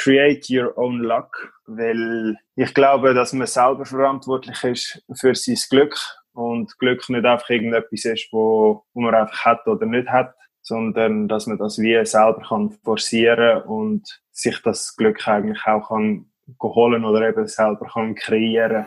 create your own luck, weil ich glaube, dass man selber verantwortlich ist für sein Glück und Glück nicht einfach irgendetwas ist, wo, man einfach hat oder nicht hat, sondern dass man das wie selber kann forcieren und sich das Glück eigentlich auch kann holen oder eben selber kann kreieren.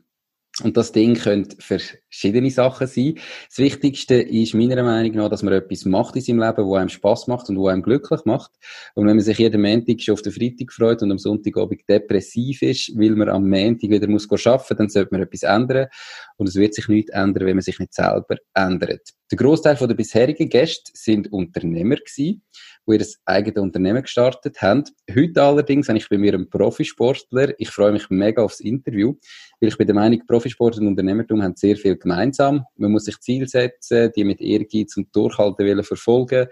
Und das Ding könnte verschiedene Sachen sein. Das Wichtigste ist meiner Meinung nach, dass man etwas macht in seinem Leben, wo einem Spaß macht und wo einem glücklich macht. Und wenn man sich jeden Montag schon auf den Freitag freut und am Sonntagabend depressiv ist, weil man am Montag wieder muss arbeiten dann sollte man etwas ändern. Und es wird sich nichts ändern, wenn man sich nicht selber ändert. Der Großteil der bisherigen Gäste sind Unternehmer gewesen die ihr eigenes Unternehmen gestartet haben. Heute allerdings habe ich bei mir einen Profisportler. Ich freue mich mega aufs Interview, weil ich bin der Meinung, Profisport und Unternehmertum haben sehr viel gemeinsam. Man muss sich Ziele setzen, die mit Ehrgeiz und Durchhalten wollen verfolgen.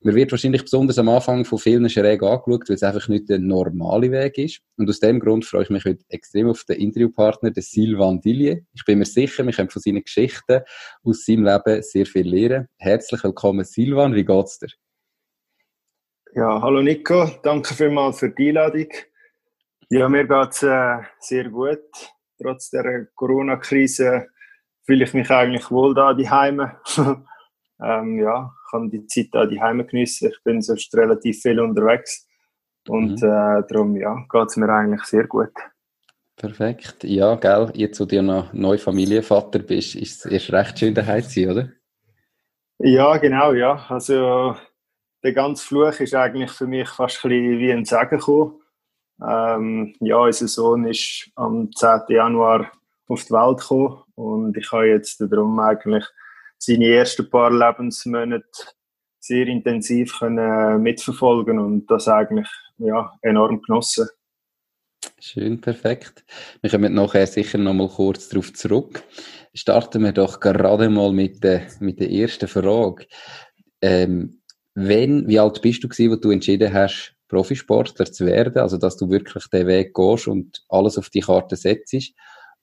Man wird wahrscheinlich besonders am Anfang von vielen schräg angeschaut, weil es einfach nicht der normale Weg ist. Und aus dem Grund freue ich mich heute extrem auf den Interviewpartner, den Sylvain Dillier. Ich bin mir sicher, wir können von seinen Geschichten aus seinem Leben sehr viel lernen. Herzlich willkommen, Sylvain. Wie geht's dir? Ja, hallo Nico, danke vielmals für die Einladung. Ja, mir geht es äh, sehr gut. Trotz der Corona-Krise fühle ich mich eigentlich wohl da, die Heime. ähm, ja, ich kann die Zeit da die Heime geniessen. Ich bin sonst relativ viel unterwegs. Und mhm. äh, darum ja, geht es mir eigentlich sehr gut. Perfekt. Ja, gell, jetzt, wo du noch neu Familienvater bist, ist es erst recht schön daheim zu sein, oder? Ja, genau, ja. Also der ganze Fluch ist eigentlich für mich fast ein bisschen wie ein Segen gekommen. Ähm, ja, unser Sohn ist am 10. Januar auf die Welt gekommen und ich habe jetzt darum eigentlich seine ersten paar Lebensmonate sehr intensiv können mitverfolgen und das eigentlich ja, enorm genossen. Schön, perfekt. Wir kommen nachher sicher noch mal kurz darauf zurück. Starten wir doch gerade mal mit der, mit der ersten Frage. Ähm, wenn, wie alt bist du gewesen, wo du entschieden hast, Profisportler zu werden, also dass du wirklich den Weg gehst und alles auf die Karte setzt?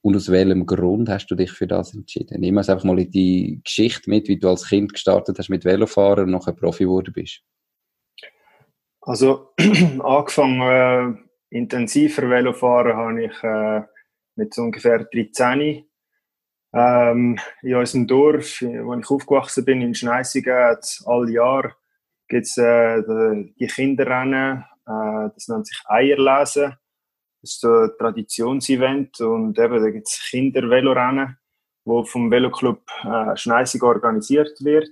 Und aus welchem Grund hast du dich für das entschieden? Nimm uns einfach mal in die Geschichte mit, wie du als Kind gestartet hast mit Velofahren und nachher Profi geworden bist. Also angefangen äh, intensiver Velofahren habe ich äh, mit so ungefähr 13. Ähm, in unserem Dorf, wo ich aufgewachsen bin, in Schneisigen, alle Jahre gibt es äh, die Kinderrennen, äh, das nennt sich Eierlesen. Ist so ein Traditionsevent und eben da gibt es Kindervelorennen, wo vom Veloclub äh, Schneisig organisiert wird.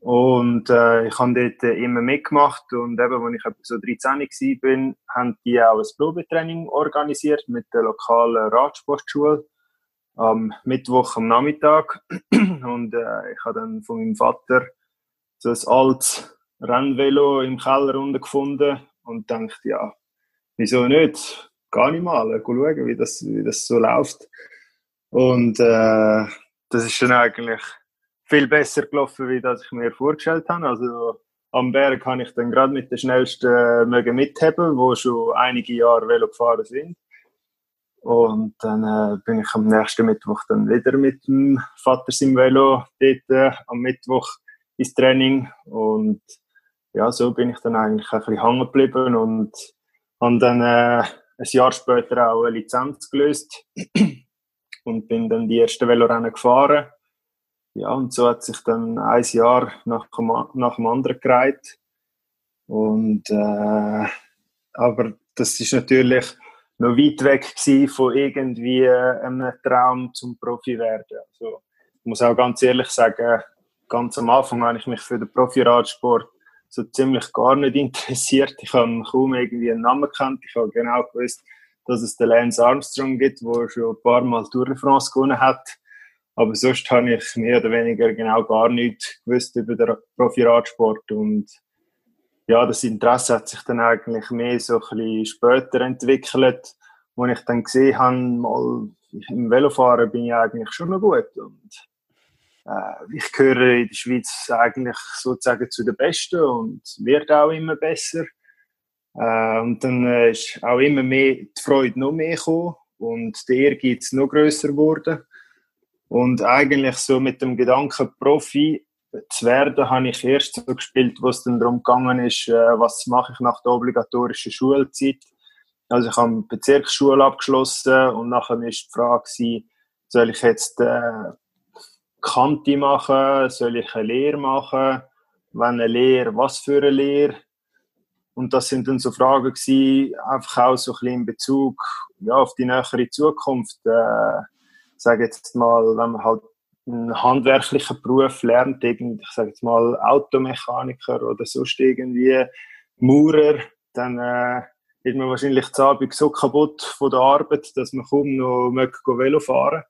Und äh, ich habe dort immer mitgemacht und eben, als ich so 13 war, haben die auch ein Probetraining organisiert mit der lokalen Radsportschule am Mittwoch am Nachmittag. Und äh, ich habe dann von meinem Vater so ein altes Rennvelo im Keller gefunden und dachte, ja, wieso nicht? Gar nicht mal, schauen, wie das, wie das so läuft. Und äh, das ist dann eigentlich viel besser gelaufen, wie das ich mir vorgestellt habe. Also am Berg kann ich dann gerade mit den schnellsten äh, mögen mitheben, wo schon einige Jahre Velo gefahren sind. Und dann äh, bin ich am nächsten Mittwoch dann wieder mit dem Vater im Velo dort äh, am Mittwoch ins Training und ja, so bin ich dann eigentlich ein bisschen hängen geblieben und habe dann äh, ein Jahr später auch eine Lizenz gelöst und bin dann die ersten Velorennen gefahren. Ja, und so hat sich dann ein Jahr nach, nach dem anderen gereiht. Und, äh, aber das ist natürlich noch weit weg von irgendwie einem Traum zum Profi werden. Also, ich muss auch ganz ehrlich sagen, ganz am Anfang habe ich mich für den Profi-Radsport so ziemlich gar nicht interessiert. Ich habe kaum irgendwie einen Namen gekannt. Ich habe genau gewusst, dass es den Lance Armstrong gibt, der schon ein paar Mal Tour de France gewonnen hat. Aber sonst habe ich mehr oder weniger genau gar nichts gewusst über den Profi-Radsport. Und ja, das Interesse hat sich dann eigentlich mehr so ein bisschen später entwickelt, wo ich dann gesehen habe, mal im Velofahren bin ich eigentlich schon noch gut und ich gehöre in der Schweiz eigentlich sozusagen zu den Besten und werde auch immer besser. Äh, und dann äh, ist auch immer mehr die Freude noch mehr gekommen und der Ehrgeiz noch größer geworden. Und eigentlich so mit dem Gedanken Profi zu werden, habe ich erst so gespielt, wo es dann darum gegangen ist, äh, was mache ich nach der obligatorischen Schulzeit. Also ich habe eine Bezirksschule abgeschlossen und nachher war die Frage, soll ich jetzt äh, Kante machen, soll ich eine Lehre machen, wenn eine Lehre, was für eine Lehre? Und das sind dann so Fragen gewesen, einfach auch so ein bisschen in Bezug ja, auf die nähere Zukunft. Äh, sage jetzt mal, wenn man halt einen handwerklichen Beruf lernt, ich sage jetzt mal Automechaniker oder sonst irgendwie Maurer, dann äh, wird man wahrscheinlich zu Abend so kaputt von der Arbeit, dass man kaum noch Velo fahren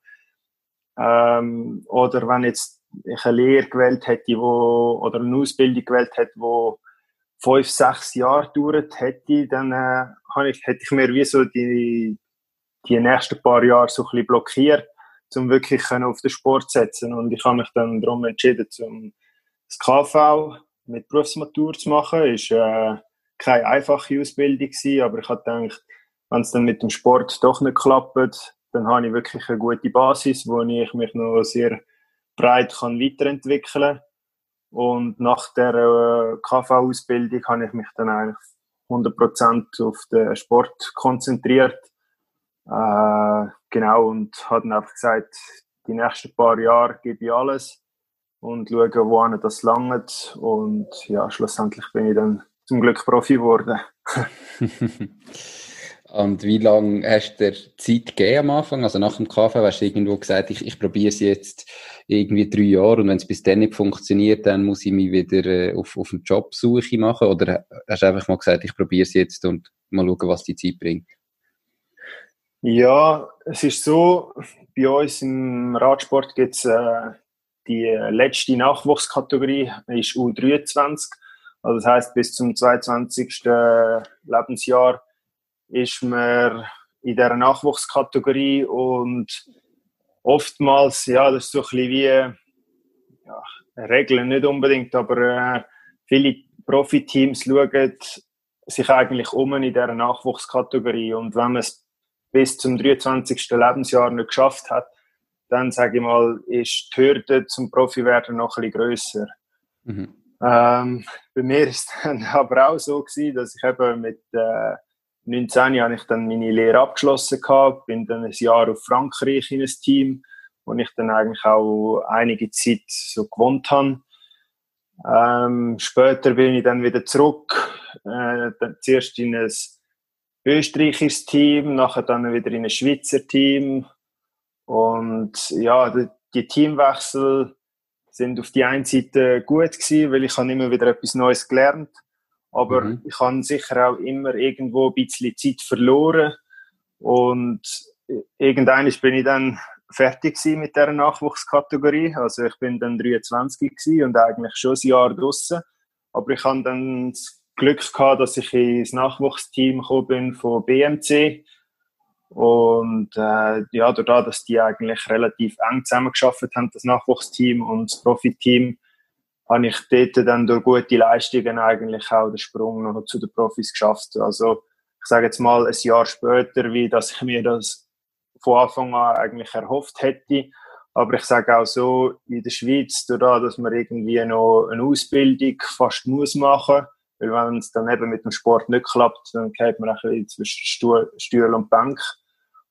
ähm, Oder wenn jetzt ich eine Lehre gewählt hätte, wo, oder eine Ausbildung gewählt hätte, wo fünf, sechs Jahre gedauert hätte, dann äh, hätte ich mir wie so die, die nächsten paar Jahre so ein bisschen blockiert um wirklich auf den Sport zu setzen. Und ich habe mich dann darum entschieden, zum das KV mit Berufsmatur zu machen. Ist äh, keine einfache Ausbildung gewesen, aber ich habe gedacht, wenn es dann mit dem Sport doch nicht klappt, dann habe ich wirklich eine gute Basis, wo ich mich noch sehr breit kann weiterentwickeln kann. Und nach der äh, KV-Ausbildung habe ich mich dann eigentlich 100% auf den Sport konzentriert äh, genau, und hat dann einfach gesagt, die nächsten paar Jahre gebe ich alles und schaue, wo das langt. Und ja, schlussendlich bin ich dann zum Glück Profi geworden. und wie lange hast du dir Zeit gegeben am Anfang? Also nach dem KV hast du irgendwo gesagt, ich, ich probiere es jetzt irgendwie drei Jahre und wenn es bis dann nicht funktioniert, dann muss ich mich wieder äh, auf, auf eine Jobsuche machen? Oder hast du einfach mal gesagt, ich probiere es jetzt und mal schauen, was die Zeit bringt? Ja, es ist so, bei uns im Radsport gibt es äh, die letzte Nachwuchskategorie, ist U23. Also das heißt bis zum 22. Lebensjahr ist man in dieser Nachwuchskategorie und oftmals, ja, das ist so ein bisschen wie, ja, Regeln nicht unbedingt, aber äh, viele Profiteams schauen sich eigentlich um in dieser Nachwuchskategorie und wenn man es bis zum 23. Lebensjahr nicht geschafft hat, dann sage ich mal, ist die Hürde zum Profi werden noch ein bisschen grösser. Mhm. Ähm, bei mir ist es dann aber auch so gewesen, dass ich eben mit äh, 19 habe ich dann meine Lehre abgeschlossen gehabt, bin dann ein Jahr auf Frankreich in ein Team, wo ich dann eigentlich auch einige Zeit so gewohnt habe. Ähm, später bin ich dann wieder zurück, äh, zuerst in ein österreichisches Team, nachher dann wieder in ein Schweizer Team. Und ja, die, die Teamwechsel sind auf die einen Seite gut gewesen, weil ich habe immer wieder etwas Neues gelernt. Aber mhm. ich habe sicher auch immer irgendwo ein bisschen Zeit verloren. Und irgendwann bin ich dann fertig mit dieser Nachwuchskategorie. Also ich bin dann 23 und eigentlich schon ein Jahr draußen. Aber ich habe dann das Glück gehabt, dass ich ins Nachwuchsteam gekommen bin von BMC. Und äh, ja, dadurch, dass die eigentlich relativ eng zusammengearbeitet haben, das Nachwuchsteam und das Profiteam, habe ich dort dann durch gute Leistungen eigentlich auch den Sprung noch zu den Profis geschafft. Also ich sage jetzt mal ein Jahr später, wie dass ich mir das von Anfang an eigentlich erhofft hätte. Aber ich sage auch so, in der Schweiz, dadurch, dass man irgendwie noch eine Ausbildung fast muss machen weil wenn es dann eben mit dem Sport nicht klappt, dann geht man ein bisschen zwischen Stuhl, und Bank.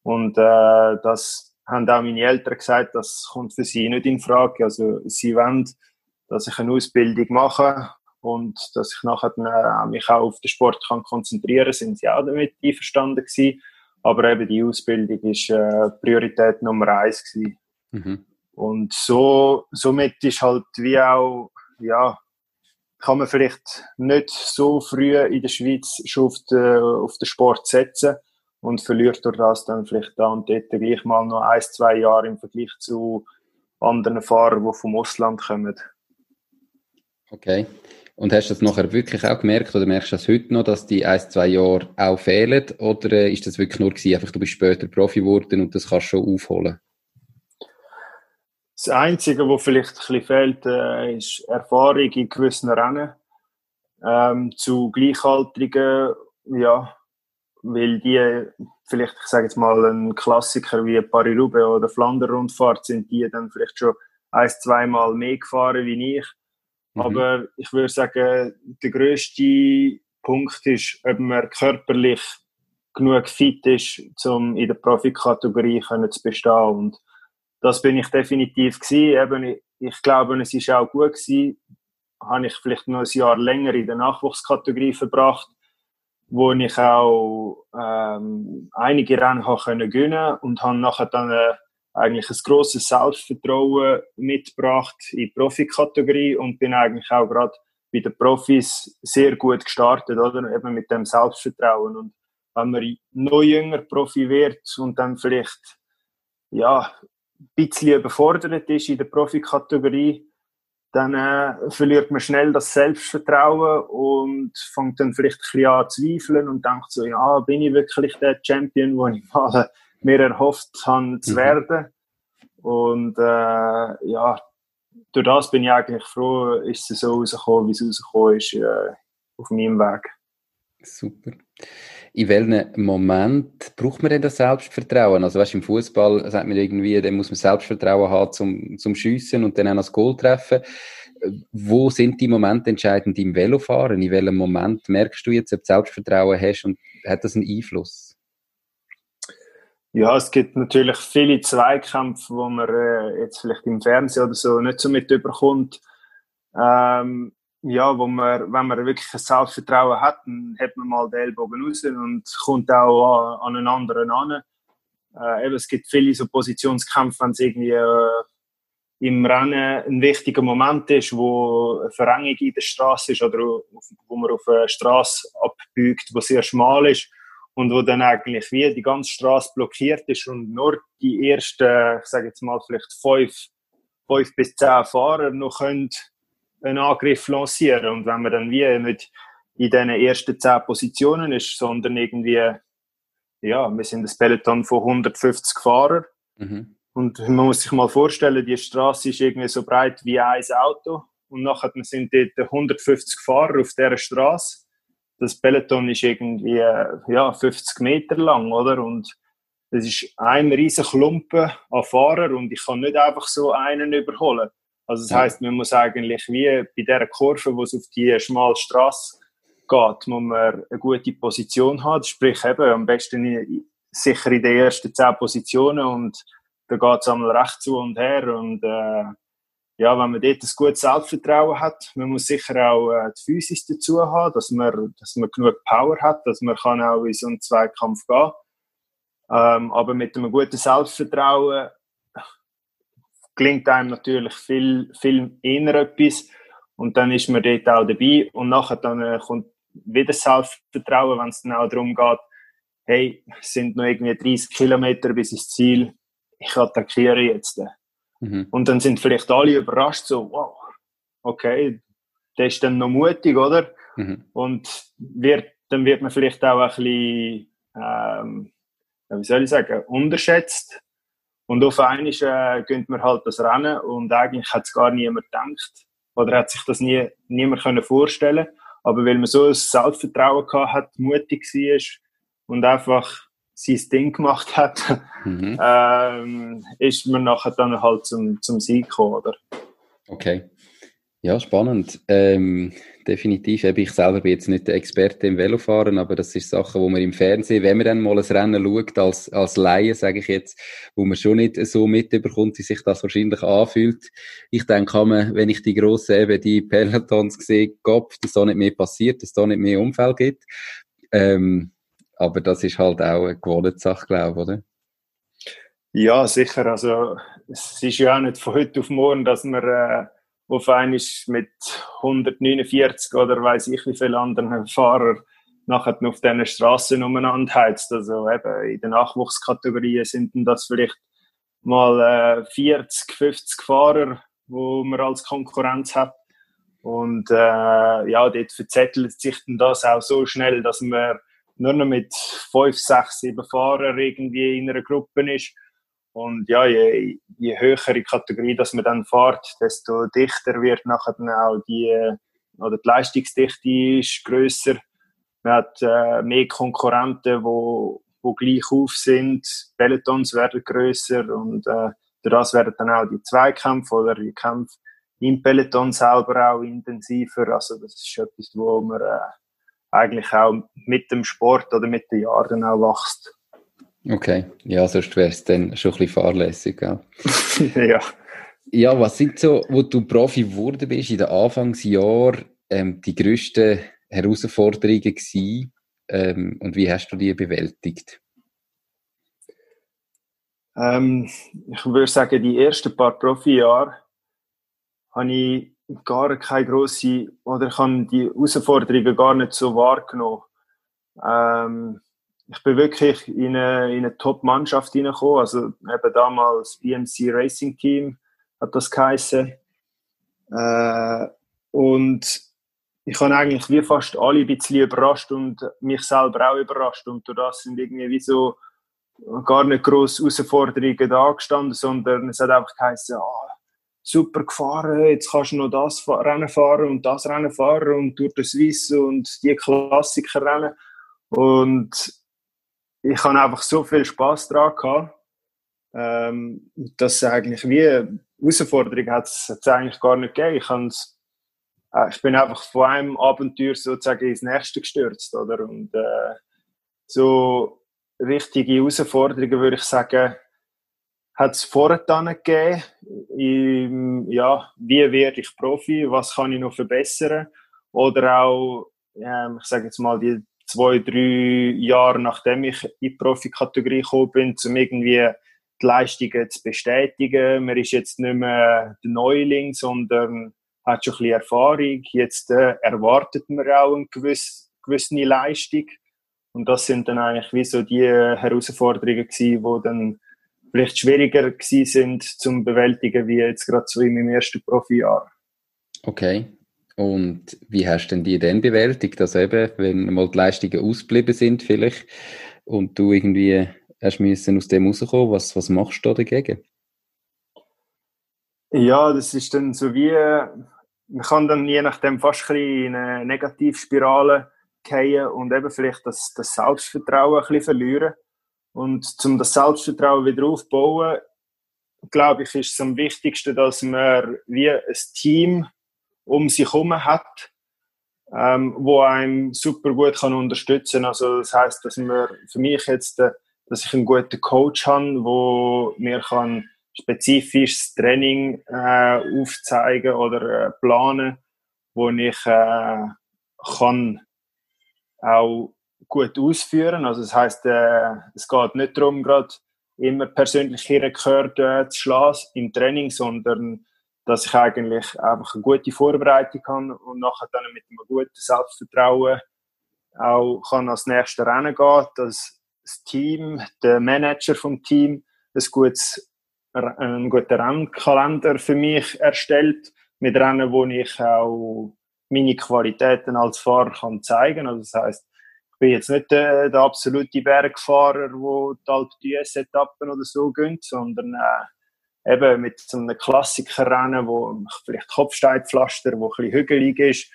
Und äh, das haben auch meine Eltern gesagt, das kommt für sie nicht in Frage. Also sie wollen, dass ich eine Ausbildung mache und dass ich nachher dann, äh, mich auch auf den Sport kann konzentrieren sind sie auch damit einverstanden gewesen. Aber eben die Ausbildung ist äh, Priorität Nummer eins gewesen. Mhm. Und so, somit ist halt wie auch, ja, kann man vielleicht nicht so früh in der Schweiz schon auf den, auf den Sport setzen und verliert durch das dann vielleicht da und dort gleich mal noch ein, zwei Jahre im Vergleich zu anderen Fahrern, die vom Ausland kommen. Okay. Und hast du das nachher wirklich auch gemerkt oder merkst du das heute noch, dass die ein, zwei Jahre auch fehlen? Oder äh, ist das wirklich nur gewesen, einfach du bist später Profi geworden und das kannst du schon aufholen? Das Einzige, was vielleicht ein bisschen fehlt, äh, ist Erfahrung in gewissen Rennen. Ähm, zu Gleichaltrigen, ja, weil die vielleicht, ich sage jetzt mal, ein Klassiker wie Paris-Roubaix oder Flandern-Rundfahrt sind die dann vielleicht schon ein, zweimal mehr gefahren wie ich. Mhm. Aber ich würde sagen, der grösste Punkt ist, ob man körperlich genug fit ist, um in der Profikategorie zu bestehen. Und das bin ich definitiv. Eben, ich, glaube, es ist auch gut gewesen. Habe ich vielleicht noch ein Jahr länger in der Nachwuchskategorie verbracht, wo ich auch ähm, einige Rennen gewinnen und habe nachher dann äh, eigentlich ein grosses Selbstvertrauen mitgebracht in die Profikategorie und bin eigentlich auch gerade bei den Profis sehr gut gestartet, oder? Eben mit dem Selbstvertrauen. Und wenn man noch jünger Profi wird und dann vielleicht, ja, ein bisschen überfordert ist in der Profikategorie, dann äh, verliert man schnell das Selbstvertrauen und fängt dann vielleicht ein bisschen an zu zweifeln und denkt so, ja, bin ich wirklich der Champion, wo ich mal mir erhofft habe zu mhm. werden. Und äh, ja, durch das bin ich eigentlich froh, ist es so rausgekommen, wie es rausgekommen ist, äh, auf meinem Weg. Super. In welchem Moment braucht man denn das Selbstvertrauen? Also, weißt, im Fußball sagt man irgendwie, dann muss man Selbstvertrauen haben zum, zum Schiessen und dann auch das Goal treffen. Wo sind die Momente entscheidend im Velofahren? In welchem Moment merkst du jetzt, ob du Selbstvertrauen hast und hat das einen Einfluss? Ja, es gibt natürlich viele Zweikämpfe, wo man äh, jetzt vielleicht im Fernsehen oder so nicht so mit überkommt. Ähm, ja, wo man, wenn man wirklich ein Selbstvertrauen hat, dann hat man mal den Ellbogen raus und kommt auch an, an einen anderen an. Äh, eben, es gibt viele so Positionskämpfe, wenn es irgendwie äh, im Rennen ein wichtiger Moment ist, wo eine Verengung in der Straße ist oder wo man auf eine Straße abbiegt, wo sehr schmal ist und wo dann eigentlich wie die ganze Straße blockiert ist und nur die ersten, ich sage jetzt mal vielleicht fünf, fünf bis zehn Fahrer noch können einen Angriff lancieren. Und wenn man dann wie nicht in diesen ersten zehn Positionen ist, sondern irgendwie, ja, wir sind ein Peloton von 150 Fahrern. Mhm. und man muss sich mal vorstellen, die Straße ist irgendwie so breit wie ein Auto. Und nachher sind dort 150 Fahrer auf dieser Straße das Peloton ist irgendwie ja, 50 Meter lang, oder? Und das ist ein riesiger Klumpen an Fahrern und ich kann nicht einfach so einen überholen. Also das heißt, man muss eigentlich wie bei dieser Kurve, wo es auf die schmale Straße geht, muss man eine gute Position haben. Sprich eben am besten in, sicher in den ersten zehn Positionen und da geht es einmal recht zu und her und äh, ja, wenn man dort ein gutes Selbstvertrauen hat, man muss sicher auch äh, die Physis dazu haben, dass man, dass man genug Power hat, dass man kann auch in so einen Zweikampf gehen ähm, Aber mit einem guten Selbstvertrauen gelingt einem natürlich viel, viel eher etwas und dann ist man dort auch dabei und nachher dann äh, kommt wieder Selbstvertrauen, wenn es dann auch darum geht, hey, es sind noch irgendwie 30 Kilometer bis ins Ziel, ich attackiere jetzt. Mhm. Und dann sind vielleicht alle überrascht, so, wow, okay, der ist dann noch mutig, oder? Mhm. Und wird, dann wird man vielleicht auch ein bisschen, ähm, wie soll ich sagen, unterschätzt. Und auf einmal äh, gönnt man halt das Rennen und eigentlich hat es gar niemand gedacht oder hat sich das nie, niemand können vorstellen Aber weil man so ein Selbstvertrauen gehabt hat, mutig war und einfach sein Ding gemacht hat, mhm. ähm, ist man nachher dann halt zum, zum Sieg gekommen, oder? Okay. Ja, spannend. Ähm, definitiv. Ich selber bin jetzt nicht der Experte im Velofahren, aber das ist Sachen, wo man im Fernsehen, wenn man dann mal ein Rennen schaut, als, als Laie, sage ich jetzt, wo man schon nicht so mitbekommt, wie sich das wahrscheinlich anfühlt. Ich denke, kann man, wenn ich die grossen, eben die Pelotons sehe, Kopf, dass da nicht mehr passiert, dass da nicht mehr Unfall gibt. Ähm, aber das ist halt auch eine gewohnte Sache, glaube ich, oder? Ja, sicher. Also, es ist ja auch nicht von heute auf morgen, dass man äh, auf einmal mit 149 oder weiß ich wie viele anderen Fahrer nachher auf diesen Straßen umeinander heizt. Also eben in den Nachwuchskategorien sind das vielleicht mal äh, 40, 50 Fahrer, wo man als Konkurrenz hat. Und äh, ja, dort verzettelt sich dann das auch so schnell, dass man nur noch mit fünf, sechs, sieben Fahrern irgendwie in einer Gruppe ist. Und ja, je, je höhere Kategorie, dass man dann fährt, desto dichter wird nachher dann auch die, oder die Leistungsdichte ist grösser. Man hat äh, mehr Konkurrenten, wo, wo gleich auf sind. Pelotons werden grösser und äh, das werden dann auch die Zweikämpfe oder die Kämpfe im Peloton selber auch intensiver. Also das ist etwas, wo man äh, eigentlich auch mit dem Sport oder mit den Jahren auch wächst. Okay, ja, sonst wäre es dann schon ein bisschen fahrlässig. Ja. ja. Ja, was sind so, wo du Profi geworden bist in den Anfangsjahren, ähm, die grössten Herausforderungen gewesen, ähm, und wie hast du die bewältigt? Ähm, ich würde sagen, die ersten paar Profi-Jahre habe ich gar keine grosse, oder ich habe die Herausforderungen gar nicht so wahrgenommen. Ähm, ich bin wirklich in eine, in eine Top-Mannschaft hineingekommen, also eben damals BMC Racing Team hat das geheißen. Äh, und ich habe eigentlich wie fast alle ein bisschen überrascht und mich selber auch überrascht. Und durch das sind irgendwie wie so gar nicht grosse Herausforderungen da gestanden, sondern es hat einfach geheißen, oh, super gefahren, jetzt kannst du noch das Rennen fahren und das Rennen fahren und durch das Swiss und die Klassiker rennen. Und ich habe einfach so viel Spaß daran gehabt, ähm, dass eigentlich wie Herausforderung hat es eigentlich gar nicht gegeben. Ich, äh, ich bin einfach von einem Abenteuer sozusagen ins nächste gestürzt, oder? Und äh, so richtige Herausforderungen würde ich sagen, hat es vorher gegeben. Im, ja, wie werde ich Profi? Was kann ich noch verbessern? Oder auch, ähm, ich sage jetzt mal, die zwei, drei Jahre nachdem ich in die Profikategorie gekommen bin, um irgendwie die Leistungen zu bestätigen. Man ist jetzt nicht mehr der Neuling, sondern hat schon ein bisschen Erfahrung. Jetzt äh, erwartet man auch eine gewisse, gewisse Leistung. Und das sind dann eigentlich wie so die Herausforderungen gewesen, die dann vielleicht schwieriger gewesen sind zum bewältigen, wie jetzt gerade so in meinem ersten Profijahr. Okay. Und wie hast denn die denn bewältigt? Also eben, wenn mal die Leistungen ausgeblieben sind vielleicht und du irgendwie hast müssen aus dem rauskommen, was, was machst du da dagegen? Ja, das ist dann so wie, man kann dann je nachdem fast ein bisschen in eine Negativspirale fallen und eben vielleicht das, das Selbstvertrauen ein bisschen verlieren. Und um das Selbstvertrauen wieder aufzubauen, glaube ich, ist es am wichtigsten, dass man wie ein Team um sich herum hat, ähm, wo einem super gut kann unterstützen. Also das heißt, dass man für mich jetzt, äh, dass ich einen guten Coach habe, wo mir kann spezifisches Training äh, aufzeigen oder äh, planen, wo ich äh, kann auch gut ausführen. Also das heißt, äh, es geht nicht darum, gerade immer persönliche Rekorde äh, zu schlagen im Training, sondern dass ich eigentlich einfach eine gute Vorbereitung habe und nachher dann mit einem guten Selbstvertrauen auch kann als nächstes Rennen gehen, dass das Team, der Manager vom Team, ein gutes, einen guten Rennkalender für mich erstellt, mit Rennen, wo ich auch meine Qualitäten als Fahrer kann zeigen. Also das heißt, bin jetzt nicht der, der absolute Bergfahrer, wo die Alpe d'Huez Etappen oder so gehen, sondern äh, eben mit so einem Klassikerrennen, wo vielleicht Kopfsteinpflaster, wo ein bisschen hügelig ist.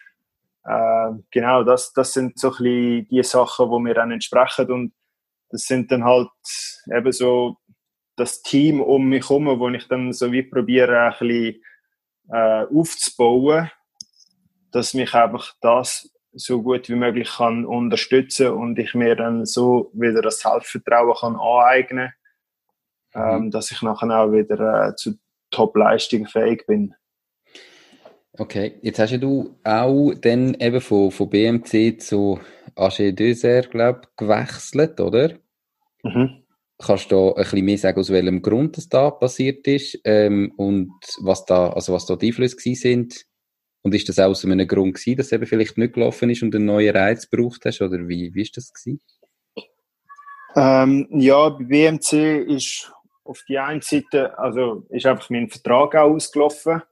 Äh, genau, das, das sind so ein bisschen die Sachen, die mir dann entsprechen und das sind dann halt eben so das Team um mich herum, wo ich dann so wie probiere, ein bisschen äh, aufzubauen dass mich einfach das so gut wie möglich kann unterstützen und ich mir dann so wieder das Selbstvertrauen kann aneignen, mhm. ähm, dass ich nachher auch wieder äh, zu Top-Leistungen fähig bin. Okay, jetzt hast du auch dann eben von, von BMC zu AG Dessert, glaube ich, gewechselt, oder? Mhm. Kannst du da ein bisschen mehr sagen, aus welchem Grund das da passiert ist ähm, und was da, also was da die Einflüsse sind und ist das aus einem Grund gewesen, dass eben vielleicht nicht gelaufen ist und einen neuen Reiz gebraucht hast? Oder wie, wie ist das gewesen? Ähm, ja, bei BMC ist auf die einen Seite, also ist einfach mein Vertrag auch ausgelaufen.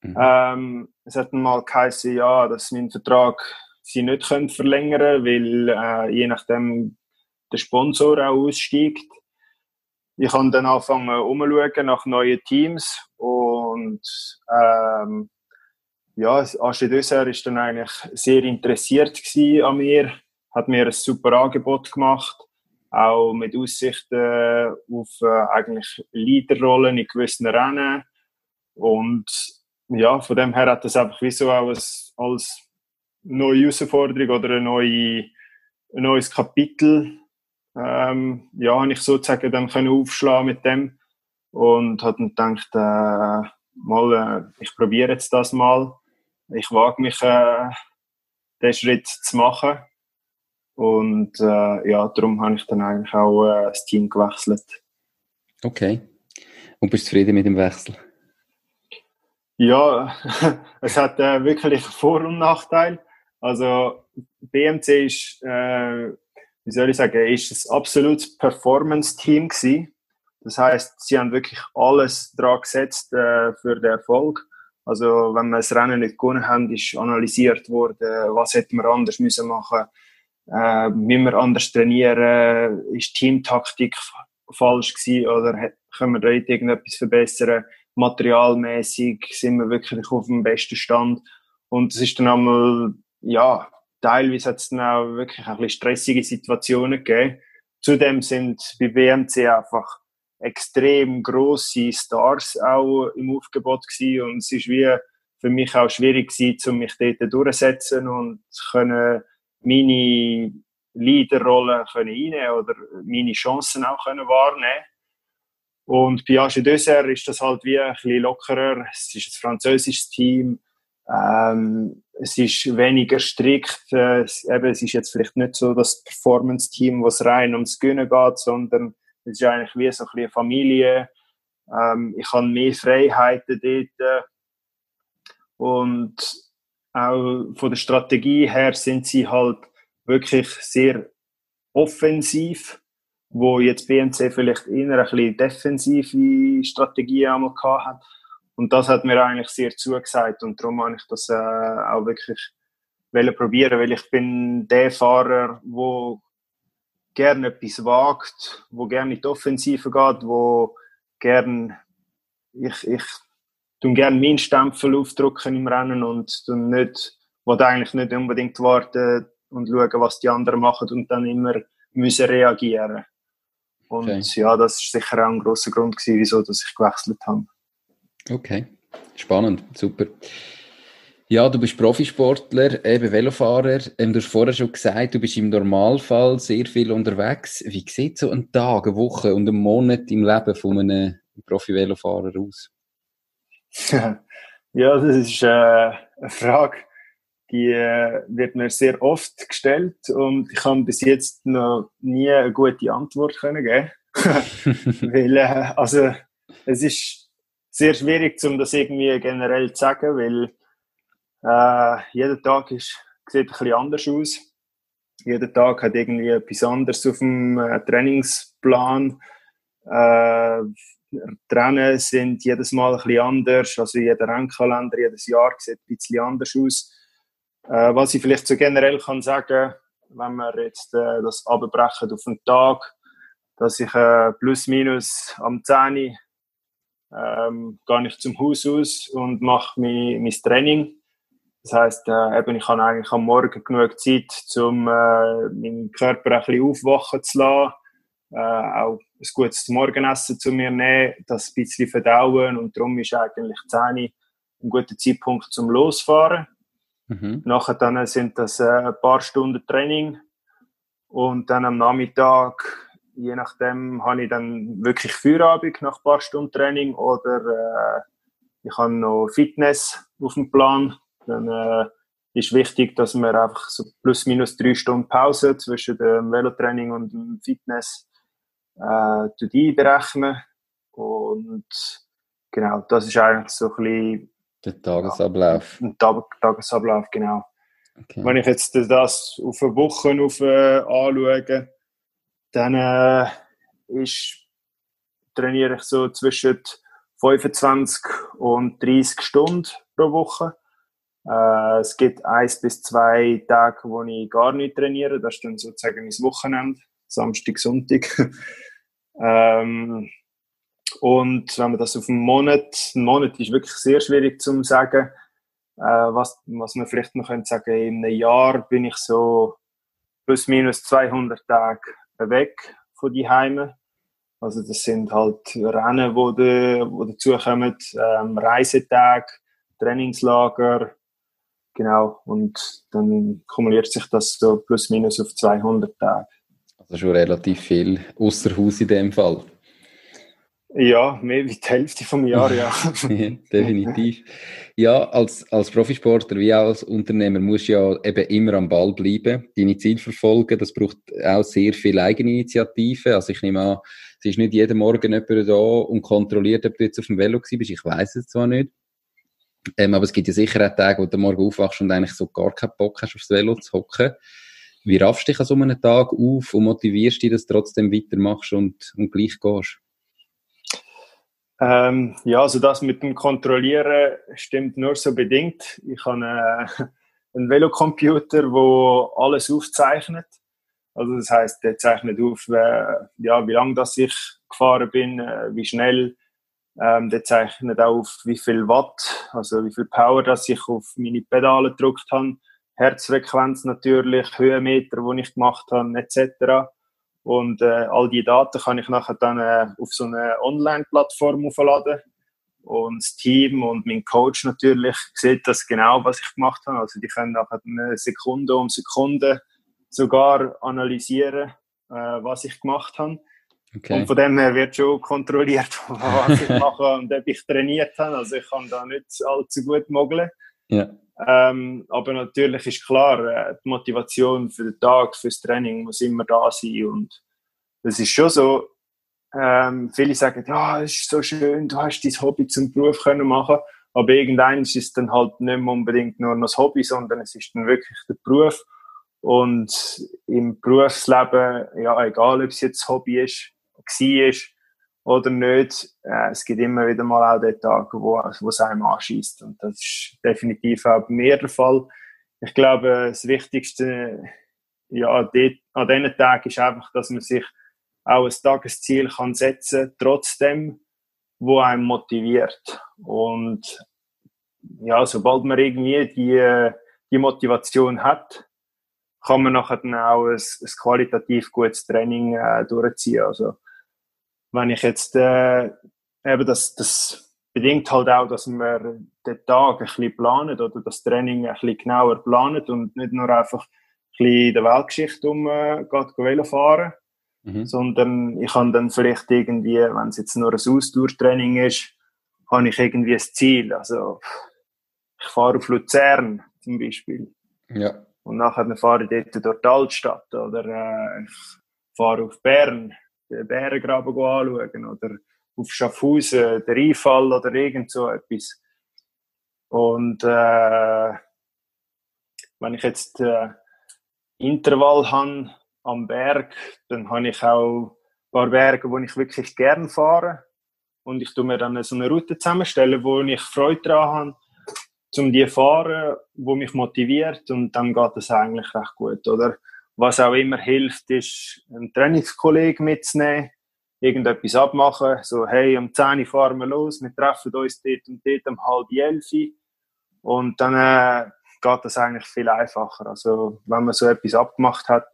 Mhm. Ähm, es hat mal geheißen, ja, dass mein Vertrag sie nicht können verlängern weil äh, je nachdem der Sponsor auch aussteigt. Ich habe dann angefangen umzuschauen nach neuen Teams und ähm, ja, Asche Döser ist dann eigentlich sehr interessiert an mir, hat mir ein super Angebot gemacht, auch mit Aussichten auf äh, eigentlich Leaderrollen in gewissen Rennen und ja, von dem her hat das einfach wie so auch als, als neue Herausforderung oder ein, neue, ein neues Kapitel ähm, ja, habe ich sozusagen dann können aufschlagen mit dem und habe dann gedacht, äh, mal, äh, ich probiere jetzt das mal. Ich wage mich, äh, den Schritt zu machen. Und äh, ja, darum habe ich dann eigentlich auch äh, das Team gewechselt. Okay. Und bist du zufrieden mit dem Wechsel? Ja, es hat äh, wirklich Vor- und Nachteil. Also BMC ist, äh, wie soll ich sagen, ist ein absolutes Performance-Team gewesen. Das heißt, sie haben wirklich alles dran gesetzt äh, für den Erfolg. Also wenn wir das Rennen nicht gewonnen haben, ist analysiert worden, was hätten wir anders müssen machen, äh, wie wir anders trainieren, ist Teamtaktik falsch gewesen oder können wir dort irgendetwas verbessern? Materialmäßig sind wir wirklich auf dem besten Stand. Und es ist dann einmal ja, teilweise hat es dann auch wirklich ein bisschen stressige Situationen gegeben. Zudem sind bei BMC einfach extrem grosse Stars auch im Aufgebot gewesen und es ist wie für mich auch schwierig gewesen, um mich dort durchzusetzen und können meine Leaderrolle können einnehmen oder meine Chancen auch können wahrnehmen. Und bei Age Dessert ist das halt wie ein bisschen lockerer. Es ist ein französisches Team. Ähm, es ist weniger strikt. Äh, es, eben, es ist jetzt vielleicht nicht so das Performance-Team, was rein ums Gönnen geht, sondern es ist eigentlich wie so ein bisschen Familie. Ähm, ich habe mehr Freiheiten dort. Und auch von der Strategie her sind sie halt wirklich sehr offensiv, wo jetzt BMC vielleicht eher ein bisschen defensive Strategie einmal gehabt hat. Und das hat mir eigentlich sehr zugesagt und darum habe ich das äh, auch wirklich probieren, weil ich bin der Fahrer, wo gerne etwas wagt, wo gerne in die Offensive geht, wo gerne ich, ich tun gerne meinen Stempel aufdrücken im Rennen und tun nicht, wo eigentlich nicht unbedingt warten und schauen, was die anderen machen und dann immer müssen reagieren. Und okay. ja, das ist sicher auch ein großer Grund gewesen, wieso dass ich gewechselt habe. Okay, spannend, super. Ja, du bist Profisportler, eben Velofahrer. Ähm, du hast vorher schon gesagt, du bist im Normalfall sehr viel unterwegs. Wie sieht so ein Tag, eine Woche und ein Monat im Leben von einem Profi-Velofahrer aus? ja, das ist äh, eine Frage, die äh, wird mir sehr oft gestellt und ich kann bis jetzt noch nie eine gute Antwort können geben. Weil, äh, also, es ist sehr schwierig, um das irgendwie generell zu sagen, weil äh, jeder Tag ist, sieht ein bisschen anders aus. Jeder Tag hat irgendwie etwas anderes auf dem äh, Trainingsplan. Äh, Rennen sind jedes Mal ein bisschen anders, also jeder Rennkalender jedes Jahr sieht ein bisschen anders aus. Äh, was ich vielleicht so generell kann sagen, wenn wir jetzt äh, das abbrechen auf den Tag, dass ich äh, plus minus am 10 ähm, gehe ich zum Haus aus und mache mein, mein Training. Das heisst, äh, eben, ich habe eigentlich am Morgen genug Zeit, um äh, meinen Körper ein bisschen aufwachen zu lassen, äh, auch ein gutes Morgenessen zu mir nehmen, das ein bisschen verdauen und darum ist eigentlich 10 ein guter Zeitpunkt zum Losfahren. Mhm. Nachher dann sind das äh, ein paar Stunden Training und dann am Nachmittag je nachdem habe ich dann wirklich Feierabend nach ein paar Stunden Training oder äh, ich habe noch Fitness auf dem Plan. Dann äh, ist wichtig, dass man einfach so plus minus drei Stunden Pause zwischen dem Velotraining und dem Fitness äh, einberechnen. Und genau, das ist eigentlich so ein bisschen der Tagesablauf. Ja, Tag Tagesablauf, genau. Okay. Wenn ich jetzt das auf eine Woche auf, äh, anschaue, dann äh, ist, trainiere ich so zwischen 25 und 30 Stunden pro Woche. Äh, es gibt eins bis zwei Tage, wo ich gar nicht trainiere. Das ist dann sozusagen mein Wochenende, Samstag, Sonntag. ähm, und wenn man das auf einen Monat, ein Monat ist wirklich sehr schwierig zu sagen, äh, was, was man vielleicht noch könnte sagen, in einem Jahr bin ich so plus minus 200 Tage weg von die Heime. Also das sind halt Rennen, wo, de, dazukommen, ähm, Reisetage, Trainingslager, genau. Und dann kumuliert sich das so plus minus auf 200 Tage. Also schon relativ viel außer Haus in dem Fall. Ja, mehr wie die Hälfte vom Jahr, ja. Definitiv. Ja, als, als Profisportler wie auch als Unternehmer musst du ja eben immer am Ball bleiben, deine Ziele verfolgen. Das braucht auch sehr viel Eigeninitiative. Also ich nehme an, es ist nicht jeden Morgen jemand da und kontrolliert, ob du jetzt auf dem Velo bist. Ich weiß es zwar nicht. Ähm, aber es gibt ja sicher auch Tage, wo du morgen aufwachst und eigentlich so gar keinen Bock hast, aufs Velo zu hocken. Wie raffst du dich an so einem Tag auf und motivierst dich, dass du trotzdem weitermachst und, und gleich gehst? Ähm, ja, also das mit dem Kontrollieren stimmt nur so bedingt. Ich habe äh, einen Velocomputer, wo alles aufzeichnet. Also das heißt, der zeichnet auf, äh, ja, wie lange ich gefahren bin, äh, wie schnell. Ähm, der zeichnet auch auf, wie viel Watt, also wie viel Power, dass ich auf meine Pedale gedrückt habe. Herzfrequenz natürlich, Höhenmeter, die ich gemacht habe, etc. Und äh, all die Daten kann ich nachher dann äh, auf so eine Online-Plattform aufladen. Und das Team und mein Coach natürlich sieht das genau, was ich gemacht habe. Also die können nachher eine Sekunde um Sekunde sogar analysieren, äh, was ich gemacht habe. Okay. Und von dem her wird schon kontrolliert, was ich mache und ob ich trainiert habe. Also ich kann da nicht allzu gut mogeln. Ja. Ähm, aber natürlich ist klar, äh, die Motivation für den Tag, fürs Training muss immer da sein. Und das ist schon so. Ähm, viele sagen, ja, es ist so schön, du hast dein Hobby zum Beruf können machen. Aber irgendwann ist es dann halt nicht mehr unbedingt nur noch das Hobby, sondern es ist dann wirklich der Beruf. Und im Berufsleben, ja, egal ob es jetzt Hobby ist, war oder nicht. Äh, es gibt immer wieder mal auch den Tag, wo, wo es einem anschießt. Und das ist definitiv auch bei mir der Fall. Ich glaube, das Wichtigste ja, dort, an diesen Tagen ist einfach, dass man sich auch ein Tagesziel kann setzen trotzdem, wo einem motiviert. Und ja, sobald man irgendwie die, die Motivation hat, kann man nachher dann auch ein, ein qualitativ gutes Training äh, durchziehen. Also, wenn ich jetzt äh, eben das, das bedingt halt auch, dass man den Tag ein bisschen planet oder das Training ein bisschen genauer planet und nicht nur einfach ein bisschen in der Weltgeschichte um äh, geht Velo fahren, mhm. sondern ich kann dann vielleicht irgendwie, wenn es jetzt nur ein Ausdauertraining ist, habe ich irgendwie ein Ziel. Also ich fahre auf Luzern zum Beispiel. Ja. Und nachher fahre ich dort durch die Altstadt oder äh, ich fahre auf Bern den Bärengraben anschauen oder auf Schaffhausen, der Einfall oder irgend so etwas. Und äh, wenn ich jetzt äh, Intervall habe am Berg, dann habe ich auch ein paar Berge, wo ich wirklich gern fahre. Und ich tue mir dann so eine Route zusammenstellen, wo ich Freude daran habe, um die zu fahren, wo mich motiviert. Und dann geht es eigentlich recht gut, oder? Was auch immer hilft, ist, einen Trainingskollegen mitzunehmen, irgendetwas abmachen, so, hey, um 10 Uhr fahren wir los, wir treffen uns dort und dort um halb elf und dann äh, geht das eigentlich viel einfacher. Also, wenn man so etwas abgemacht hat,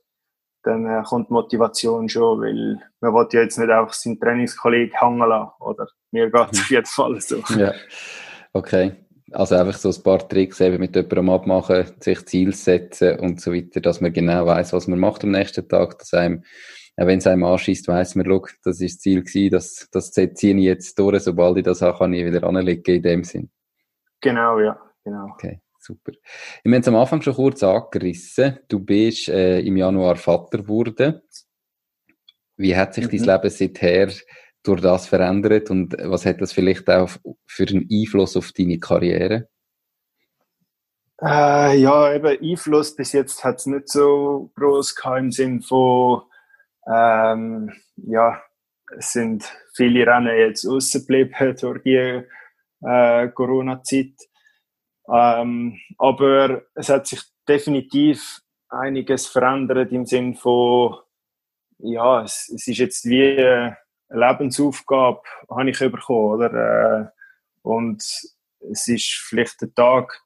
dann äh, kommt die Motivation schon, weil man will ja jetzt nicht einfach seinen Trainingskollegen hängen lassen, oder? Mir geht es auf jeden Fall so. Ja, okay. Also einfach so ein paar Tricks eben mit jemandem abmachen, sich Ziel setzen und so weiter, dass man genau weiß, was man macht am nächsten Tag, dass einem, wenn es einem anschießt, weiß man, look, das ist das Ziel gewesen, das, das ziehe ich jetzt durch, sobald ich das habe, kann ich wieder anlegen in dem Sinn. Genau, ja, genau. Okay, super. Wir haben es am Anfang schon kurz angerissen. Du bist äh, im Januar Vater geworden. Wie hat sich mhm. dein Leben seither durch das verändert und was hat das vielleicht auch für einen Einfluss auf deine Karriere? Äh, ja, eben Einfluss bis jetzt hat es nicht so groß gehabt im Sinn von, ähm, ja, es sind viele Rennen jetzt ausgeblieben durch die äh, Corona-Zeit. Ähm, aber es hat sich definitiv einiges verändert im Sinn von, ja, es, es ist jetzt wie eine Lebensaufgabe, habe ich bekommen, oder? Äh, und es ist vielleicht der Tag,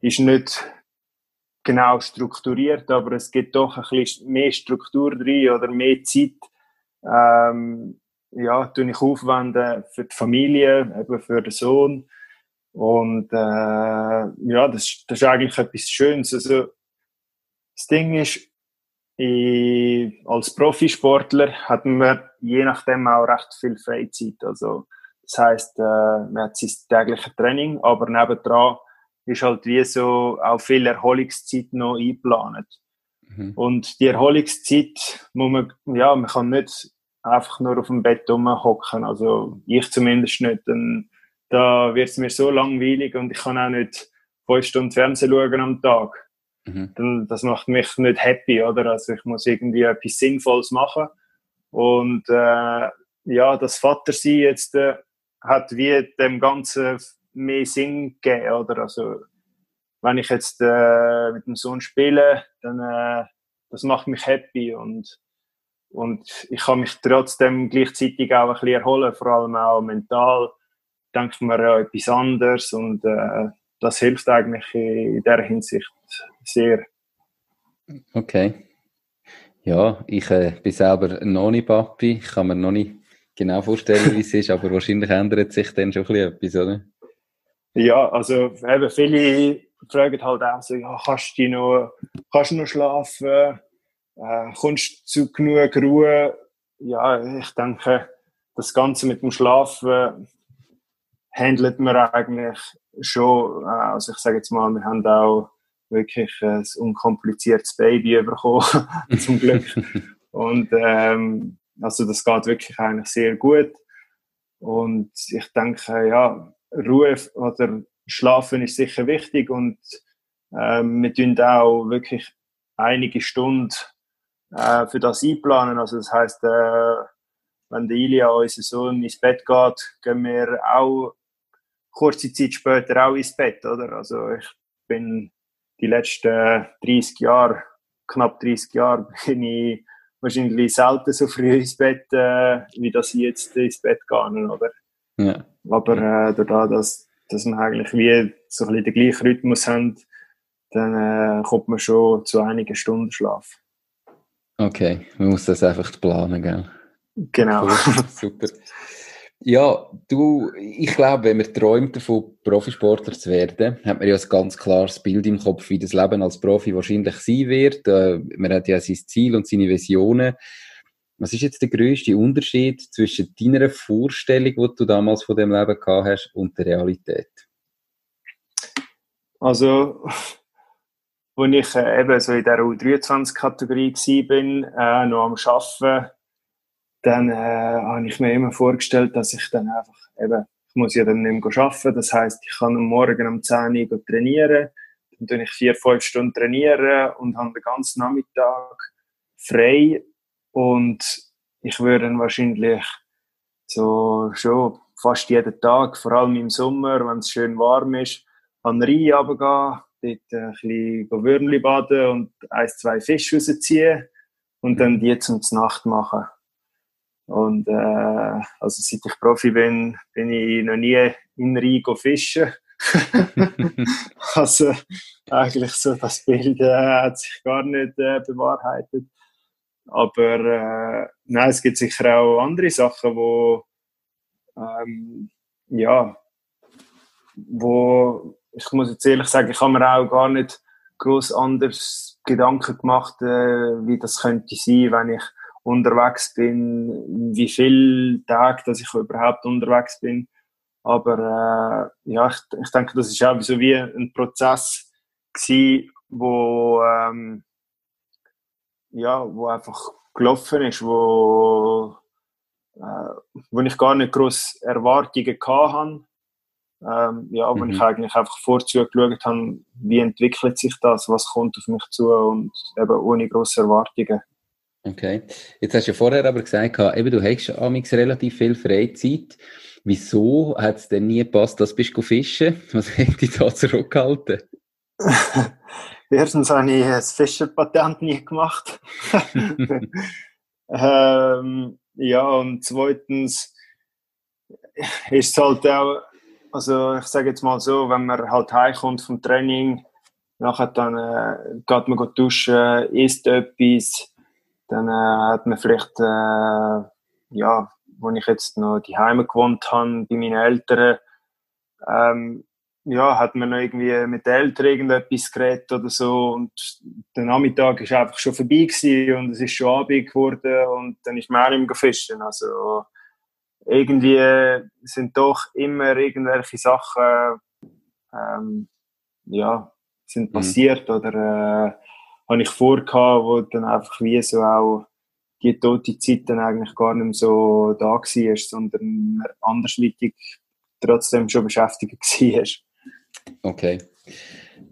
ist nicht genau strukturiert, aber es gibt doch ein bisschen mehr Struktur drin oder mehr Zeit, ähm, ja, tue ich aufwenden für die Familie, eben für den Sohn. Und äh, ja, das, das ist eigentlich etwas Schönes. Also, das Ding ist, ich, als Profisportler hat man je nachdem auch recht viel Freizeit. Also, das heißt, äh, man hat sein tägliches Training, aber nebendran ist halt wie so auch viel Erholungszeit noch eingeplant. Mhm. Und die Erholungszeit muss man, ja, man kann nicht einfach nur auf dem Bett rumhocken. Also ich zumindest nicht. Dann, da wird es mir so langweilig und ich kann auch nicht fünf Stunden Fernsehen schauen am Tag. Mhm. Das macht mich nicht happy, oder? Also ich muss irgendwie etwas Sinnvolles machen. Und äh, ja, das Vatersein jetzt äh, hat wie dem Ganzen mehr Sinn gegeben, oder? Also wenn ich jetzt äh, mit dem Sohn spiele, dann äh, das macht mich happy und und ich kann mich trotzdem gleichzeitig auch ein bisschen erholen, vor allem auch mental. Denkt man ja etwas anderes und äh, das hilft eigentlich in der Hinsicht sehr. Okay. Ja, ich äh, bin selber noch nicht Papi. Ich kann mir noch nicht genau vorstellen, wie es ist, aber wahrscheinlich ändert sich dann schon ein bisschen etwas, oder? Ja, also eben viele fragen halt auch so, ja, kannst du noch, kannst du noch schlafen? Äh, kommst du zu genug Ruhe? Ja, ich denke, das Ganze mit dem Schlafen handelt man eigentlich schon. Äh, also ich sage jetzt mal, wir haben auch wirklich ein unkompliziertes Baby bekommen, zum Glück. Und ähm, also das geht wirklich eigentlich sehr gut. Und ich denke, ja, Ruhe oder Schlafen ist sicher wichtig und ähm, wir tun auch wirklich einige Stunden äh, für das einplanen. Also das heißt, äh, wenn der Ilia, unser Sohn, ins Bett geht, gehen wir auch kurze Zeit später auch ins Bett, oder? Also ich bin die letzten 30 Jahre, knapp 30 Jahre, bin ich wahrscheinlich selten so früh ins Bett, äh, wie dass ich jetzt ins Bett gehe, oder? Ja. Aber äh, dadurch, dass, dass wir eigentlich wie so ein bisschen den gleichen Rhythmus haben, dann äh, kommt man schon zu einigen Stunden Schlaf. Okay, man muss das einfach planen, gell? Genau. Super. Ja, du, ich glaube, wenn man träumt davon, Profisportler zu werden, hat man ja ein ganz klares Bild im Kopf, wie das Leben als Profi wahrscheinlich sein wird. Äh, man hat ja sein Ziel und seine Visionen. Was ist jetzt der größte Unterschied zwischen deiner Vorstellung, die du damals von dem Leben gehabt hast, und der Realität? Also, als ich äh, eben so in der U23-Kategorie war, äh, noch am Arbeiten, dann äh, habe ich mir immer vorgestellt, dass ich dann einfach eben, ich muss ja dann nicht mehr arbeiten, das heißt, ich kann am Morgen um 10 Uhr trainieren, dann tue ich vier, fünf Stunden trainieren und habe den ganzen Nachmittag frei. Und ich würde dann wahrscheinlich so schon fast jeden Tag, vor allem im Sommer, wenn es schön warm ist, an den Rhein runtergehen, dort ein bisschen Würmli baden und ein, zwei Fische rausziehen und dann die zum Nacht machen. Und äh, also seit ich Profi bin, bin ich noch nie in Rhein fischen. also eigentlich so das Bild äh, hat sich gar nicht äh, bewahrheitet. Aber äh, nein, es gibt sicher auch andere Sachen, wo ähm, ja, wo ich muss jetzt ehrlich sagen, ich habe mir auch gar nicht groß anders Gedanken gemacht, äh, wie das könnte sein, wenn ich unterwegs bin, wie viele Tage, dass ich überhaupt unterwegs bin. Aber äh, ja, ich, ich denke, das ist auch so wie ein Prozess gewesen, wo ähm, ja, wo einfach gelaufen ist, wo äh, wo ich gar nicht groß Erwartungen hatte ähm, ja, wo mhm. ich eigentlich einfach vorzugeschaut habe, wie entwickelt sich das, was kommt auf mich zu und eben ohne grosse Erwartungen. Okay. Jetzt hast du ja vorher aber gesagt, eben, du hast amigs relativ viel Freizeit. Wieso hat es denn nie gepasst, dass du fischen Was hat dich da zurückgehalten? Erstens habe ich das Fischerpatent nie gemacht. ähm, ja, und zweitens ist es halt auch, also ich sage jetzt mal so, wenn man halt heimkommt vom Training, nachher dann äh, geht man duschen, isst etwas, dann äh, hat man vielleicht, äh, ja, wo ich jetzt noch die Heime gewohnt habe, bei meinen Eltern, ähm, ja, hat man noch irgendwie mit den Eltern irgendetwas geredet oder so und der Nachmittag ist einfach schon vorbei gewesen und es ist schon Abend geworden und dann ist man auch nicht mehr fischen. Also irgendwie sind doch immer irgendwelche Sachen ähm, ja, sind mhm. passiert mhm. oder äh, habe ich vorgehabt, wo dann einfach wie so auch die tote Zeit dann eigentlich gar nicht mehr so da war, sondern andersweitig trotzdem schon beschäftigt war. Okay.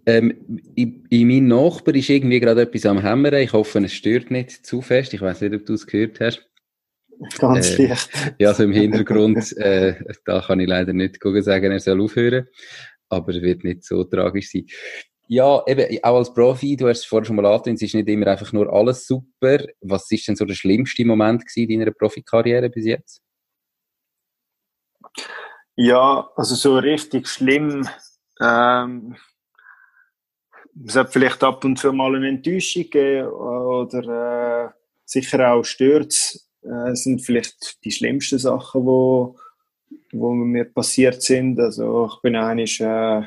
Ähm, in, in meinem Nachbar ist irgendwie gerade etwas am Hämmern. Ich hoffe, es stört nicht zu fest. Ich weiß nicht, ob du es gehört hast. Ganz äh, leicht. Ja, so im Hintergrund, äh, da kann ich leider nicht sagen, er soll aufhören. Aber es wird nicht so tragisch sein. Ja, eben, auch als Profi, du hast es vorher schon mal angetönt, es ist nicht immer einfach nur alles super. Was ist denn so der schlimmste Moment in deiner Profikarriere bis jetzt? Ja, also so richtig schlimm. Ähm, es hat vielleicht ab und zu mal eine Enttäuschung gegeben oder äh, sicher auch Stürze äh, sind vielleicht die schlimmsten Sachen, wo, wo mir passiert sind. Also ich bin eigentlich äh,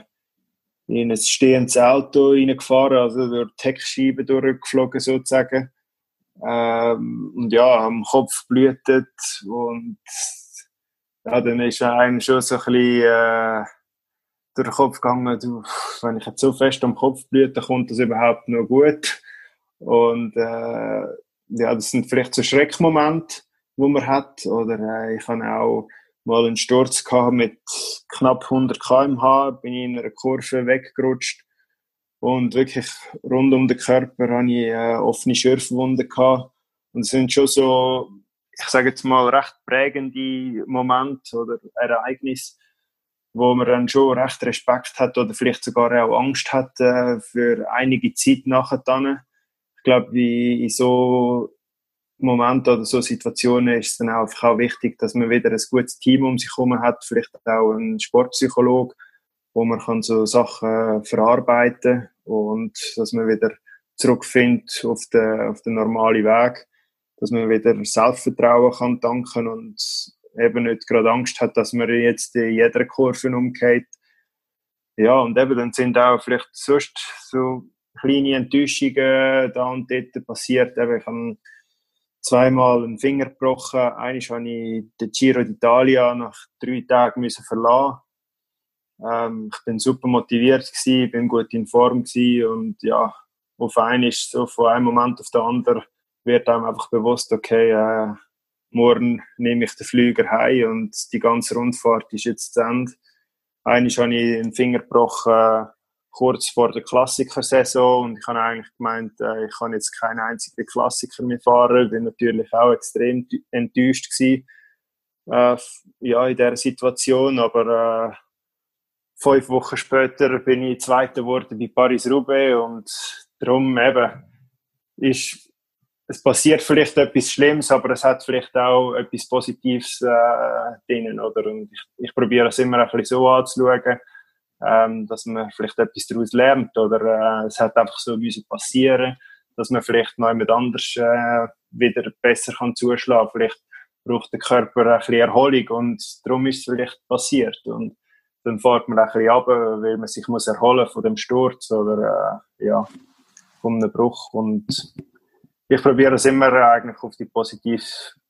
in ein stehendes Auto reingefahren, also durch die Heckscheibe durchgeflogen sozusagen. Ähm, und ja, am Kopf blutet und ja, dann ist einem schon so ein bisschen äh, durch den Kopf gegangen, du, wenn ich jetzt so fest am Kopf blüte, kommt das überhaupt noch gut? Und äh, ja, das sind vielleicht so Schreckmomente, wo man hat. Oder äh, ich habe auch mal einen Sturz gehabt mit knapp 100 km/h, bin ich in einer Kurve weggerutscht und wirklich rund um den Körper hatte ich äh, offene Schürfwunden gehabt. Und es sind schon so, ich sage jetzt mal, recht prägende Momente oder Ereignisse, wo man dann schon recht Respekt hat oder vielleicht sogar auch Angst hat äh, für einige Zeit nachher. Ich glaube, in so Momenten oder so Situationen ist es dann auch, auch wichtig, dass man wieder ein gutes Team um sich herum hat, vielleicht auch einen Sportpsychologe, wo man kann so Sachen verarbeiten und dass man wieder zurückfindet auf den, auf den normalen Weg, dass man wieder Selbstvertrauen kann danken und eben nicht gerade Angst hat, dass man jetzt in jeder Kurve umgeht. Ja, und eben dann sind auch vielleicht sonst so kleine Enttäuschungen da und dort passiert. Eben, ich habe zweimal einen Finger gebrochen. Einmal habe ich den Giro d'Italia nach drei Tagen müssen verlassen. Ähm, ich bin super motiviert gewesen, bin gut in Form gewesen und ja, auf einmal so von einem Moment auf den anderen wird einem einfach bewusst, okay, äh, morgen nehme ich den Flüger heim und die ganze Rundfahrt ist jetzt zu Ende. Einmal habe ich einen Finger gebrochen, kurz vor der Klassikersaison und ich habe eigentlich gemeint, äh, ich kann jetzt keinen einzigen Klassiker mehr fahren, bin natürlich auch extrem enttäuscht gewesen, äh, ja, in dieser Situation, aber äh, fünf Wochen später bin ich Zweiter geworden bei Paris-Roubaix und darum eben ist es passiert vielleicht etwas Schlimmes, aber es hat vielleicht auch etwas Positives äh, drinnen, oder? Und ich, ich probiere es immer ein bisschen so anzuschauen, ähm, dass man vielleicht etwas daraus lernt oder äh, es hat einfach so müssen passieren, dass man vielleicht noch jemand anders äh, wieder besser kann zuschlagen. Vielleicht braucht der Körper ein bisschen Erholung und darum ist es vielleicht passiert und dann fährt man ein bisschen runter, weil man sich muss erholen von dem Sturz oder äh, ja, von einem Bruch und ich probiere es immer eigentlich auf die positive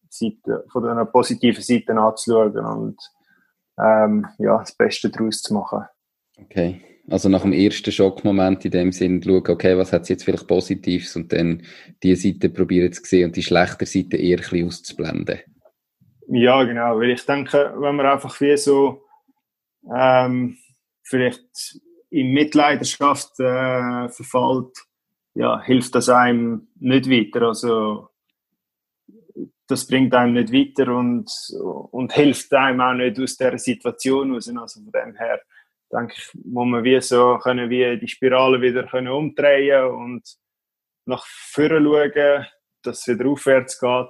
Seite, von einer positiven Seite anzuschauen und ähm, ja, das Beste daraus zu machen. Okay. Also nach dem ersten Schockmoment in dem Sinn schauen, okay, was hat es jetzt vielleicht Positives und dann die Seite probieren zu sehen und die schlechte Seite eher ein bisschen auszublenden. Ja, genau, weil ich denke, wenn man einfach wie so ähm, vielleicht in Mitleidenschaft äh, verfällt, ja, hilft das einem nicht weiter. Also das bringt einem nicht weiter und, und hilft einem auch nicht aus dieser Situation raus. Also von dem her denke ich, muss man wie so können wie die Spirale wieder können umdrehen und nach vorne schauen, dass es wieder aufwärts geht.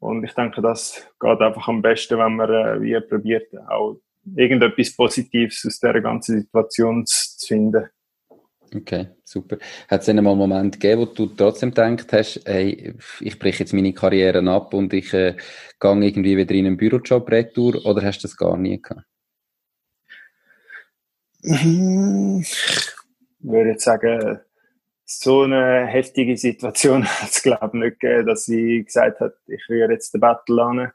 Und ich denke, das geht einfach am besten, wenn man äh, wie probiert, auch irgendetwas Positives aus dieser ganzen Situation zu finden. Okay, super. Hat es denn mal einen Moment gegeben, wo du trotzdem gedacht hast, hey, ich breche jetzt meine Karriere ab und ich äh, gehe irgendwie wieder in einen Bürojob retour oder hast du das gar nie gehabt? Ich würde jetzt sagen, so eine heftige Situation hat es, glaube ich, nicht gegeben, dass sie gesagt hat, ich rühre jetzt den Battle an.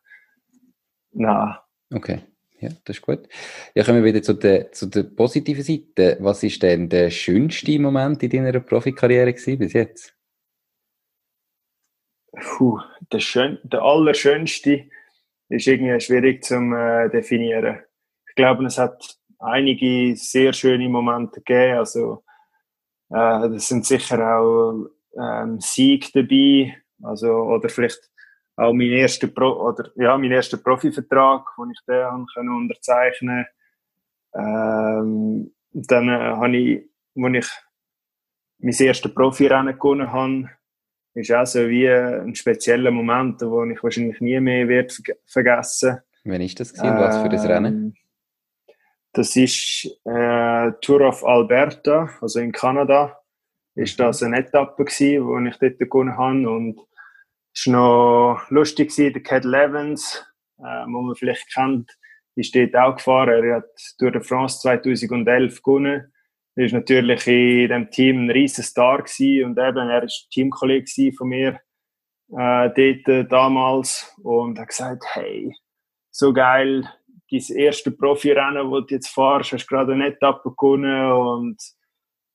Nein. Okay. Ja, das ist gut. Ja, kommen wir wieder zu der, zu der positiven Seite. Was ist denn der schönste Moment in deiner Profikarriere gewesen bis jetzt? Puh, der, schön, der allerschönste ist irgendwie schwierig zu äh, definieren. Ich glaube, es hat einige sehr schöne Momente gegeben. Also, äh, das sind sicher auch ähm, Sieg dabei. Also, oder vielleicht auch mein erster Pro oder ja mein erster Profivertrag, den ich den können unterzeichnen. Ähm, dann äh, habe ich, als ich mein erstes Profirennen gewonnen habe, ist auch so wie ein spezieller Moment, den ich wahrscheinlich nie mehr wird vergessen. Wann ist das gewesen? Was für das Rennen? Das ist äh, Tour of Alberta, also in Kanada. Ist das eine Etappe gewesen, wo ich dort gewonnen habe und es war noch lustig, gewesen, der Cat Levens, äh, wo man vielleicht kennt, ist dort auch gefahren. Er hat Tour de France 2011 gewonnen. Er ist natürlich in dem Team ein riesen Star gewesen und eben, er ist Teamkollege von mir äh, dort äh, damals und hat gesagt, hey, so geil, dein erste Profirennen, das du jetzt fahrst, hast gerade eine Etappe gewonnen und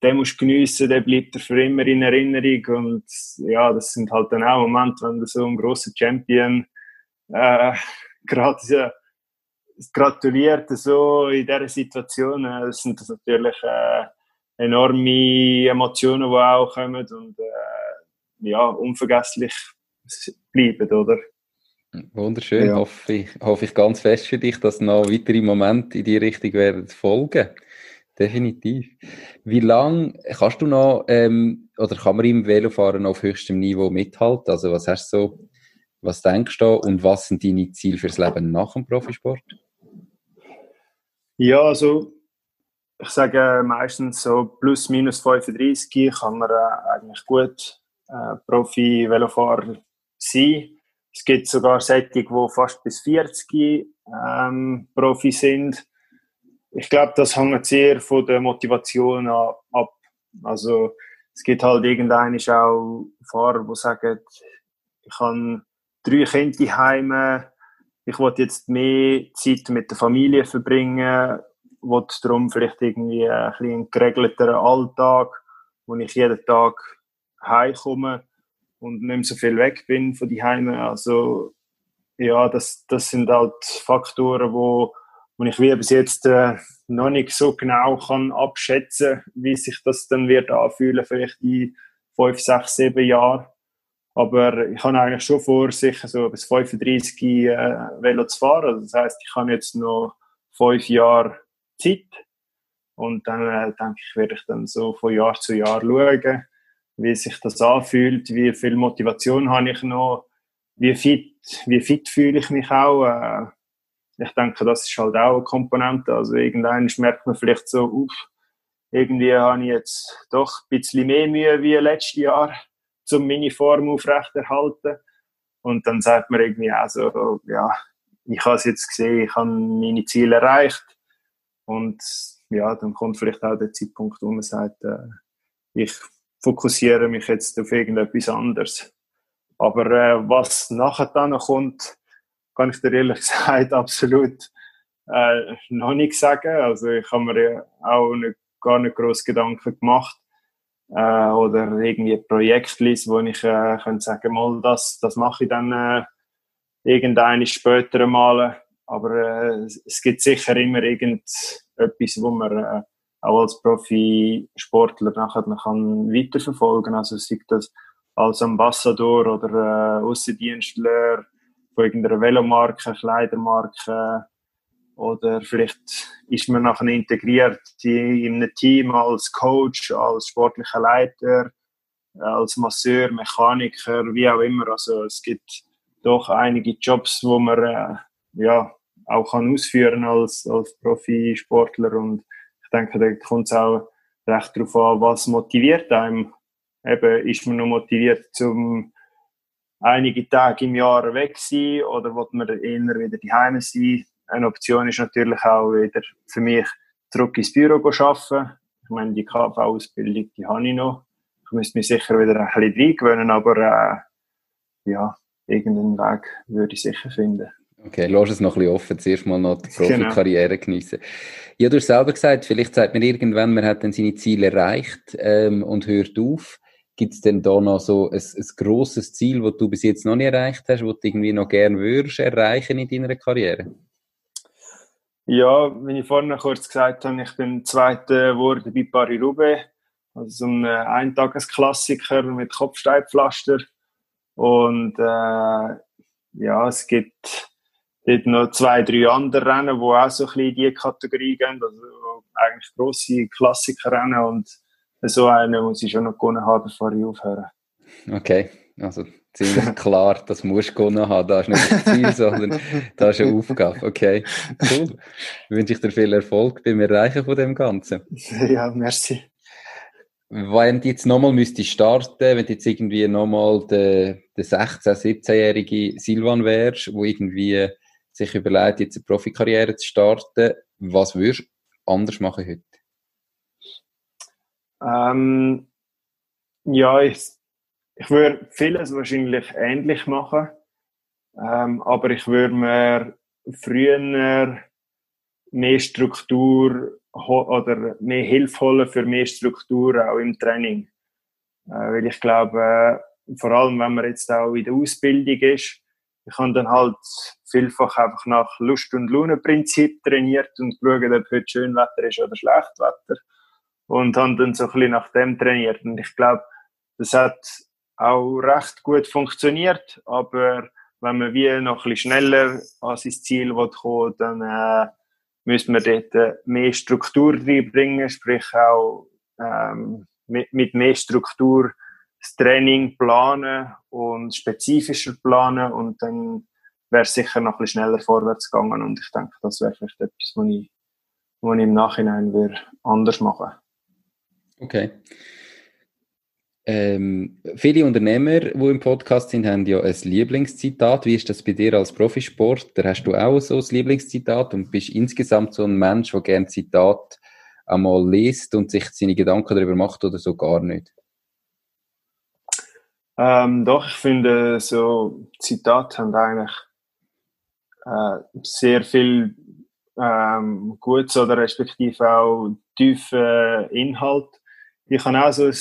den musst du geniessen, der bleibt dir für immer in Erinnerung. Und ja, das sind halt dann auch Momente, wenn du so einen grossen Champion äh, gerade ja, gratuliert so in dieser Situation. Äh, das sind das natürlich äh, enorme Emotionen, die auch kommen und äh, ja, unvergesslich bleiben, oder? Wunderschön. Ja. Hoffe, ich, hoffe ich ganz fest für dich, dass noch weitere Momente in die Richtung werden folgen. Definitiv. Wie lange kannst du noch, ähm, oder kann man im Velofahren auf höchstem Niveau mithalten? Also was hast du so, was denkst du und was sind deine Ziele fürs Leben nach dem Profisport? Ja, also ich sage meistens so plus minus 35 kann man äh, eigentlich gut äh, Profi-Velofahrer sein. Es gibt sogar solche, die fast bis 40 ähm, Profi sind ich glaube, das hängt sehr von der Motivation ab. Also es gibt halt irgendeinen auch Fahrer, die sagen, ich habe drei Kinder heim, ich will jetzt mehr Zeit mit der Familie verbringen, will darum vielleicht irgendwie ein bisschen geregelteren Alltag, wo ich jeden Tag heimkomme und nicht mehr so viel weg bin von die Heime. Also ja, das, das sind halt Faktoren, die und ich wie bis jetzt äh, noch nicht so genau kann abschätzen, wie sich das dann wird anfühlen, vielleicht in fünf, sechs, sieben Jahren. Aber ich habe eigentlich schon vor, sicher so bis 35 äh, Velo zu fahren. Also das heißt, ich habe jetzt noch fünf Jahre Zeit. Und dann äh, denke ich, werde ich dann so von Jahr zu Jahr schauen, wie sich das anfühlt, wie viel Motivation habe ich noch, wie fit, wie fit fühle ich mich auch. Äh, ich denke, das ist halt auch eine Komponente. Also irgendwann merkt man vielleicht so, uff, irgendwie habe ich jetzt doch ein bisschen mehr Mühe wie letztes Jahr, um meine Form aufrechterhalten. Und dann sagt man irgendwie auch so, ja, ich habe es jetzt gesehen, ich habe meine Ziele erreicht. Und ja, dann kommt vielleicht auch der Zeitpunkt, wo man sagt, äh, ich fokussiere mich jetzt auf irgendetwas anderes. Aber äh, was nachher dann kommt, kann ich dir ehrlich gesagt absolut äh, noch nicht sagen. Also ich habe mir ja auch nicht, gar nicht groß Gedanken gemacht äh, oder irgendwie ein Projektliste, wo ich äh, könnte sagen, mal das, das mache ich dann äh, irgendeine später mal. Aber äh, es gibt sicher immer irgendetwas, wo man äh, auch als Profisportler nachher man kann weiterverfolgen. Also sei das als Ambassador oder äh, Außendienstler von irgendeiner Velomarke, Kleidermarke oder vielleicht ist man nachher integriert in einem Team als Coach, als sportlicher Leiter, als Masseur, Mechaniker, wie auch immer. Also es gibt doch einige Jobs, wo man äh, ja auch kann ausführen als als Profisportler und ich denke, da kommt es auch recht darauf an, was motiviert einem. Eben, ist man noch motiviert, zum einige Tage im Jahr weg sein oder wird man eher wieder daheim sein? Eine Option ist natürlich auch wieder für mich zurück ins Büro arbeiten. Ich meine, die KV-Ausbildung, die habe ich noch. Ich müsste mich sicher wieder ein bisschen reingewöhnen, aber äh, ja, irgendeinen Weg würde ich sicher finden. Okay, lass es noch ein bisschen offen, zuerst mal noch die. Profikarriere genau. geniessen. Ja, du hast selber gesagt, vielleicht sagt man irgendwann, man hat dann seine Ziele erreicht ähm, und hört auf. Gibt es denn da noch so ein, ein grosses Ziel, das du bis jetzt noch nicht erreicht hast, das du irgendwie noch gerne würdest erreichen in deiner Karriere? Ja, wie ich vorhin kurz gesagt habe, ich bin Zweiter geworden bei Paris-Roubaix. Also so ein Eintagesklassiker mit Kopfsteinpflaster. Und äh, ja, es gibt dort noch zwei, drei andere Rennen, die auch so ein bisschen in diese Kategorie gehen. Also eigentlich grosse Klassikerrennen und so einen muss ich schon noch gewonnen haben, bevor ich aufhöre. Okay, also ziemlich klar, das musst du gewonnen haben. Das ist nicht das Ziel, sondern das ist eine Aufgabe. Okay, cool. Wünsche ich dir viel Erfolg beim Erreichen von dem Ganzen. Ja, merci. Wenn du jetzt nochmal müsstest starten, wenn du jetzt irgendwie nochmal der, der 16-, 17-jährige Silvan wärst, wo irgendwie sich überlegt, jetzt eine Profikarriere zu starten, was würdest du anders machen heute? Ähm, ja, ich, ich würde vieles wahrscheinlich ähnlich machen, ähm, aber ich würde mir früher mehr Struktur oder mehr Hilfe holen für mehr Struktur auch im Training. Äh, weil ich glaube, äh, vor allem wenn man jetzt auch in der Ausbildung ist, ich habe dann halt vielfach einfach nach Lust- und Laune-Prinzip trainiert und geschaut, ob heute Schönwetter ist oder Schlechtwetter. Und habe dann so ein bisschen nach dem trainiert. Und ich glaube, das hat auch recht gut funktioniert. Aber wenn man wie noch ein bisschen schneller an sein Ziel kommen dann äh, müssen wir dort äh, mehr Struktur reinbringen, sprich auch ähm, mit, mit mehr Struktur das Training planen und spezifischer planen und dann wäre es sicher noch ein bisschen schneller vorwärts gegangen und ich denke, das wäre vielleicht etwas, was ich, was ich im Nachhinein würde anders machen Okay. Ähm, viele Unternehmer, die im Podcast sind, haben ja ein Lieblingszitat. Wie ist das bei dir als Profisportler? Hast du auch so ein Lieblingszitat und bist insgesamt so ein Mensch, der gerne Zitat einmal liest und sich seine Gedanken darüber macht oder so gar nicht? Ähm, doch, ich finde, so Zitate haben eigentlich äh, sehr viel ähm, Gutes oder respektive auch tiefen Inhalt. Ich habe auch so ein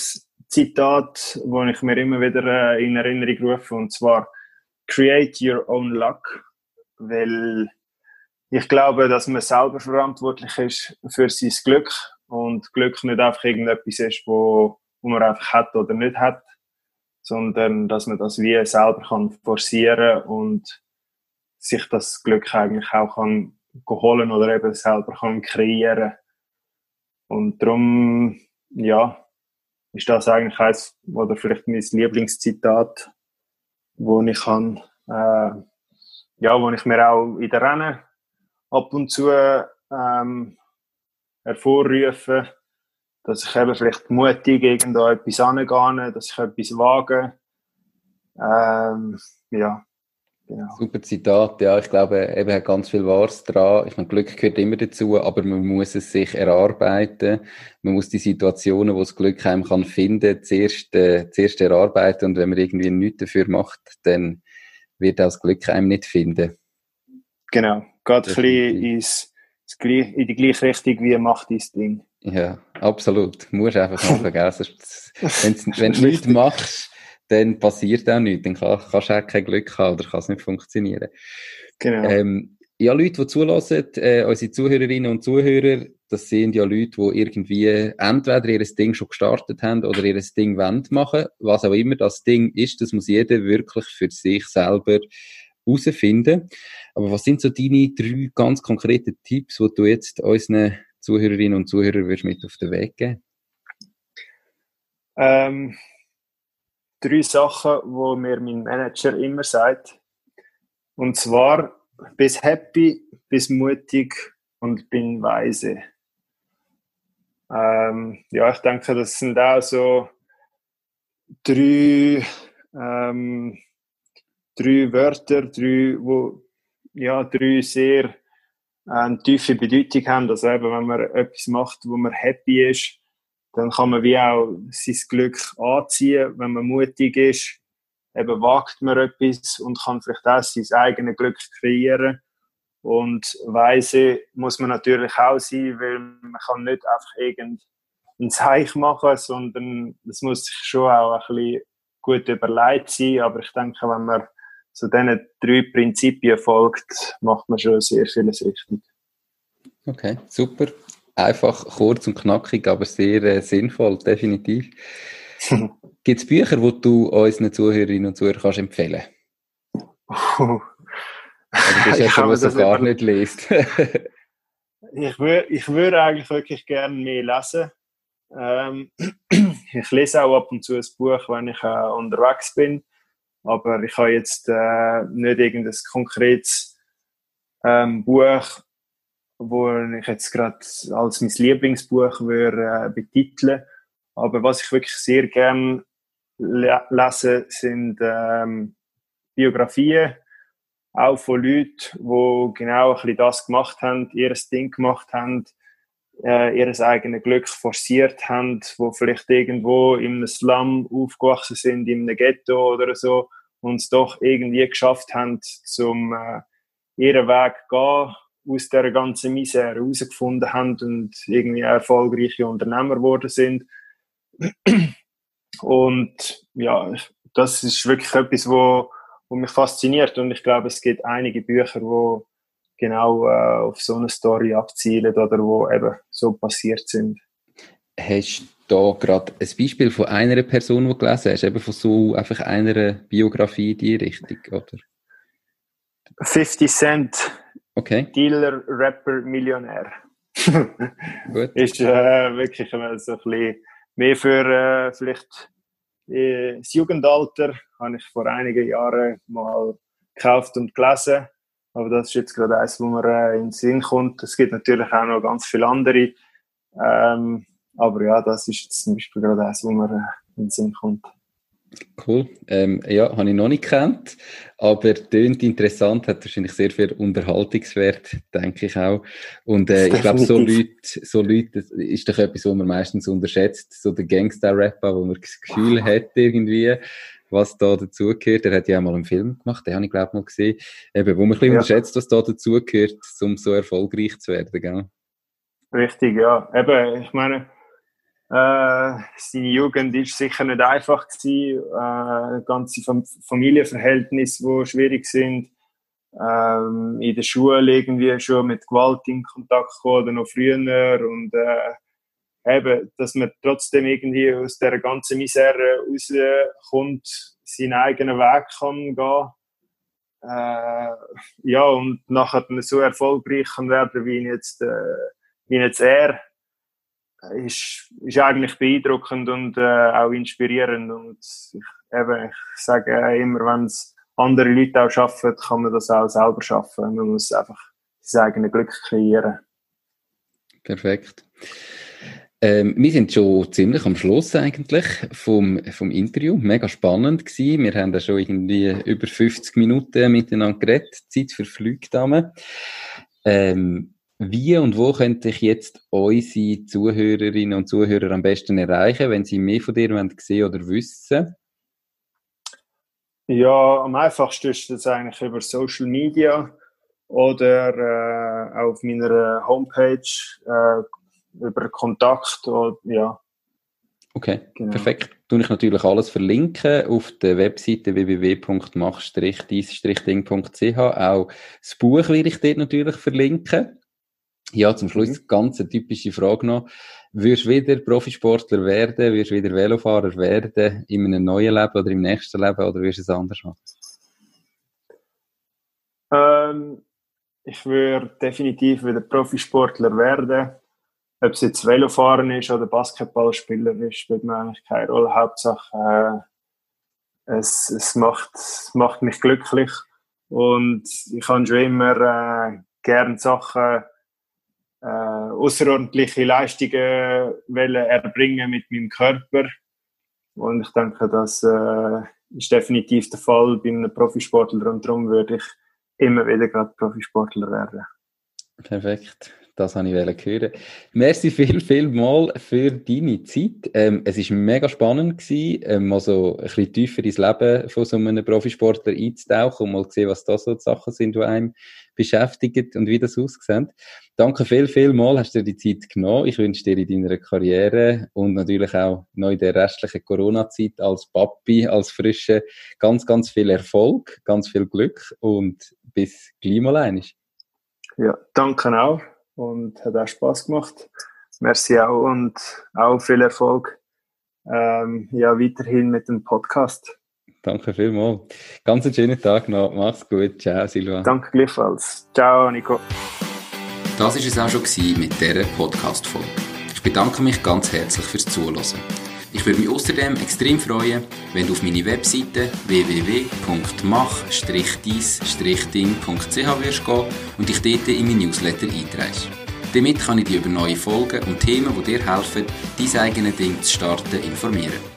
Zitat, wo ich mir immer wieder äh, in Erinnerung rufe, und zwar Create your own luck, weil ich glaube, dass man selber verantwortlich ist für sein Glück und Glück nicht einfach irgendetwas ist, wo, wo man einfach hat oder nicht hat, sondern dass man das wie selber kann forcieren und sich das Glück eigentlich auch kann holen oder eben selber kann kreieren. Und darum, ja, ist das eigentlich eins, oder vielleicht mein Lieblingszitat, wo ich kann, äh, ja, wo ich mir auch in der Rennen ab und zu ähm, hervorrufe, dass ich eben vielleicht mutig irgendwo etwas angehe, dass ich etwas wage. Ähm, ja, genau. Super Zitat, ja, ich glaube, eben hat ganz viel Wahres dran. Ich meine, Glück gehört immer dazu, aber man muss es sich erarbeiten. Man muss die Situationen, wo das Glück einem kann finden, zuerst, äh, zuerst erarbeiten und wenn man irgendwie nichts dafür macht, dann wird auch das Glück einem nicht finden. Genau, geht ein bisschen ins, in die gleiche Richtung wie macht dein Ding. Ja, absolut. Du musst einfach gell? wenn du nichts machst, dann passiert auch nichts. Dann kann, kannst du auch kein Glück haben oder kann es nicht funktionieren. Genau. Ähm, ja, Leute, die zulassen, äh, unsere Zuhörerinnen und Zuhörer, das sind ja Leute, die irgendwie entweder ihr Ding schon gestartet haben oder ihr Ding wollen machen. Was auch immer das Ding ist, das muss jeder wirklich für sich selber herausfinden. Aber was sind so deine drei ganz konkreten Tipps, die du jetzt unseren Zuhörerinnen und Zuhörern mit auf den Weg geben? Ähm, drei Sachen, wo mir mein Manager immer sagt. Und zwar, bis happy, bis mutig und bin weise. Ähm, ja, ich denke, das sind auch so drei, ähm, drei Wörter, drei, wo, ja, drei sehr äh, tiefe Bedeutung haben. Also eben, wenn man etwas macht, wo man happy ist, dann kann man wie auch sein Glück anziehen. Wenn man mutig ist, eben wagt man etwas und kann vielleicht auch sein eigenes Glück kreieren. Und weise muss man natürlich auch sein, weil man kann nicht einfach irgendein Zeichen machen, sondern es muss sich schon auch ein bisschen gut überlegt sein. Aber ich denke, wenn man so diesen drei Prinzipien folgt, macht man schon sehr vieles richtig. Okay, super. Einfach kurz und knackig, aber sehr äh, sinnvoll, definitiv. Gibt es Bücher, die du unseren Zuhörerinnen und Zuhörern kannst empfehlen kannst? Also du bist jemand, der gar nicht liest. ich würde ich würd eigentlich wirklich gerne mehr lesen. Ähm, ich lese auch ab und zu ein Buch, wenn ich äh, unterwegs bin. Aber ich habe jetzt äh, nicht irgendein konkretes ähm, Buch, wo ich jetzt gerade als mein Lieblingsbuch würde, äh, betiteln. Aber was ich wirklich sehr gerne le lese, sind ähm, Biografien auch von Leuten, die genau ein bisschen das gemacht haben, ihr Ding gemacht haben, äh, ihr eigenes Glück forciert haben, wo vielleicht irgendwo einem Slum aufgewachsen sind, in einem Ghetto oder so, und es doch irgendwie geschafft haben, zum äh, ihren Weg gehen, aus der ganzen Misere herausgefunden haben und irgendwie erfolgreiche Unternehmer geworden sind. Und ja, das ist wirklich etwas, wo wo mich fasziniert. Und ich glaube, es gibt einige Bücher, wo genau äh, auf so eine Story abzielen oder wo eben so passiert sind. Hast du da gerade ein Beispiel von einer Person, die du gelesen hast, eben von so einfach einer Biografie in die Richtung, oder? 50 Cent. Okay. Dealer, Rapper, Millionär. Gut. ist äh, wirklich so ein bisschen mehr für äh, vielleicht äh, das Jugendalter habe ich vor einigen Jahren mal gekauft und gelesen. Aber das ist jetzt gerade eins, wo mir äh, in den Sinn kommt. Es gibt natürlich auch noch ganz viele andere. Ähm, aber ja, das ist jetzt zum Beispiel gerade eins, wo mir äh, in den Sinn kommt. Cool. Ähm, ja, habe ich noch nicht gekannt, aber tönt interessant, hat wahrscheinlich sehr viel Unterhaltungswert, denke ich auch. Und äh, ich glaube, so Leute, so Leute ist doch etwas, was man meistens unterschätzt, so der Gangster-Rapper, wo man das Gefühl hat irgendwie, was da dazugehört. Er hat ja auch mal einen Film gemacht, den habe ich glaube mal gesehen, eben, wo man ein bisschen ja. unterschätzt, was da dazugehört, um so erfolgreich zu werden, gell? Richtig, ja. Eben, ich meine, äh, seine Jugend ist sicher nicht einfach gewesen. Äh, ganze Fam Familienverhältnisse, die schwierig sind. Ähm, in der Schule irgendwie schon mit Gewalt in Kontakt gekommen oder noch früher und äh, eben, dass man trotzdem irgendwie aus der ganzen Misere rauskommt, seinen eigenen Weg kann gehen. Äh, ja, und nachher so erfolgreich kann werden, wie jetzt, äh, wie jetzt er ist, ist eigentlich beeindruckend und äh, auch inspirierend. Und ich, eben, ich sage immer, wenn es andere Leute auch schaffen, kann man das auch selber schaffen. Man muss einfach sein eigenes Glück kreieren. Perfekt. Ähm, wir sind schon ziemlich am Schluss eigentlich vom, vom Interview. Mega spannend gewesen. Wir haben da schon irgendwie über 50 Minuten miteinander geredet. Zeit verflügt haben. Ähm, wie und wo könnte ich jetzt unsere Zuhörerinnen und Zuhörer am besten erreichen, wenn sie mehr von dir sehen oder wissen? Ja, am einfachsten ist das eigentlich über Social Media oder äh, auf meiner Homepage äh, über Kontakt. Oder, ja. Okay, genau. perfekt. Tue ich natürlich alles verlinken auf der Webseite www.mach-ding.ch. Auch das Buch werde ich dort natürlich verlinken. Ja, zum Schluss mhm. ganz eine typische Frage noch. Würdest du wieder Profisportler werden? Würdest du wieder Velofahrer werden in einem neuen Leben oder im nächsten Leben oder wirst du es anders machen? Ähm, ich würde definitiv wieder Profisportler werden. Ob es jetzt Velofahren ist oder Basketballspieler ist, spielt mir eigentlich keine Rolle. Hauptsache, äh, es, es, macht, es macht mich glücklich. Und ich habe schon immer äh, gern Sachen, äh, außerordentliche Leistungen wollen erbringen mit meinem Körper. Und ich denke, das äh, ist definitiv der Fall bei einem Profisportler und darum würde ich immer wieder gerade Profisportler werden. Perfekt. Das habe ich hören. Merci viel, viel mal für deine Zeit. Ähm, es war mega spannend gewesen, ähm, mal so ein bisschen tiefer ins Leben von so einem Profisportler einzutauchen und mal zu sehen, was da so die Sachen sind, die einem beschäftigen und wie das aussieht. Danke viel, viel mal, hast du dir die Zeit genommen. Ich wünsche dir in deiner Karriere und natürlich auch noch in der restlichen Corona-Zeit als Papi, als Frische ganz, ganz viel Erfolg, ganz viel Glück und bis gleich mal einig. Ja, danke auch und hat auch Spaß gemacht. Merci auch und auch viel Erfolg ähm, ja, weiterhin mit dem Podcast. Danke vielmals. Ganz einen schönen Tag noch. Mach's gut. Ciao, Silva. Danke gleichfalls. Ciao, Nico. Das war es auch schon mit dieser Podcast-Folge. Ich bedanke mich ganz herzlich fürs Zuhören. Ich würde mich außerdem extrem freuen, wenn du auf meine Webseite www.mach-dies-ding.ch wirst gehen und dich dort in mein Newsletter einträgst. Damit kann ich dich über neue Folgen und Themen, die dir helfen, dein eigenes Ding zu starten, informieren.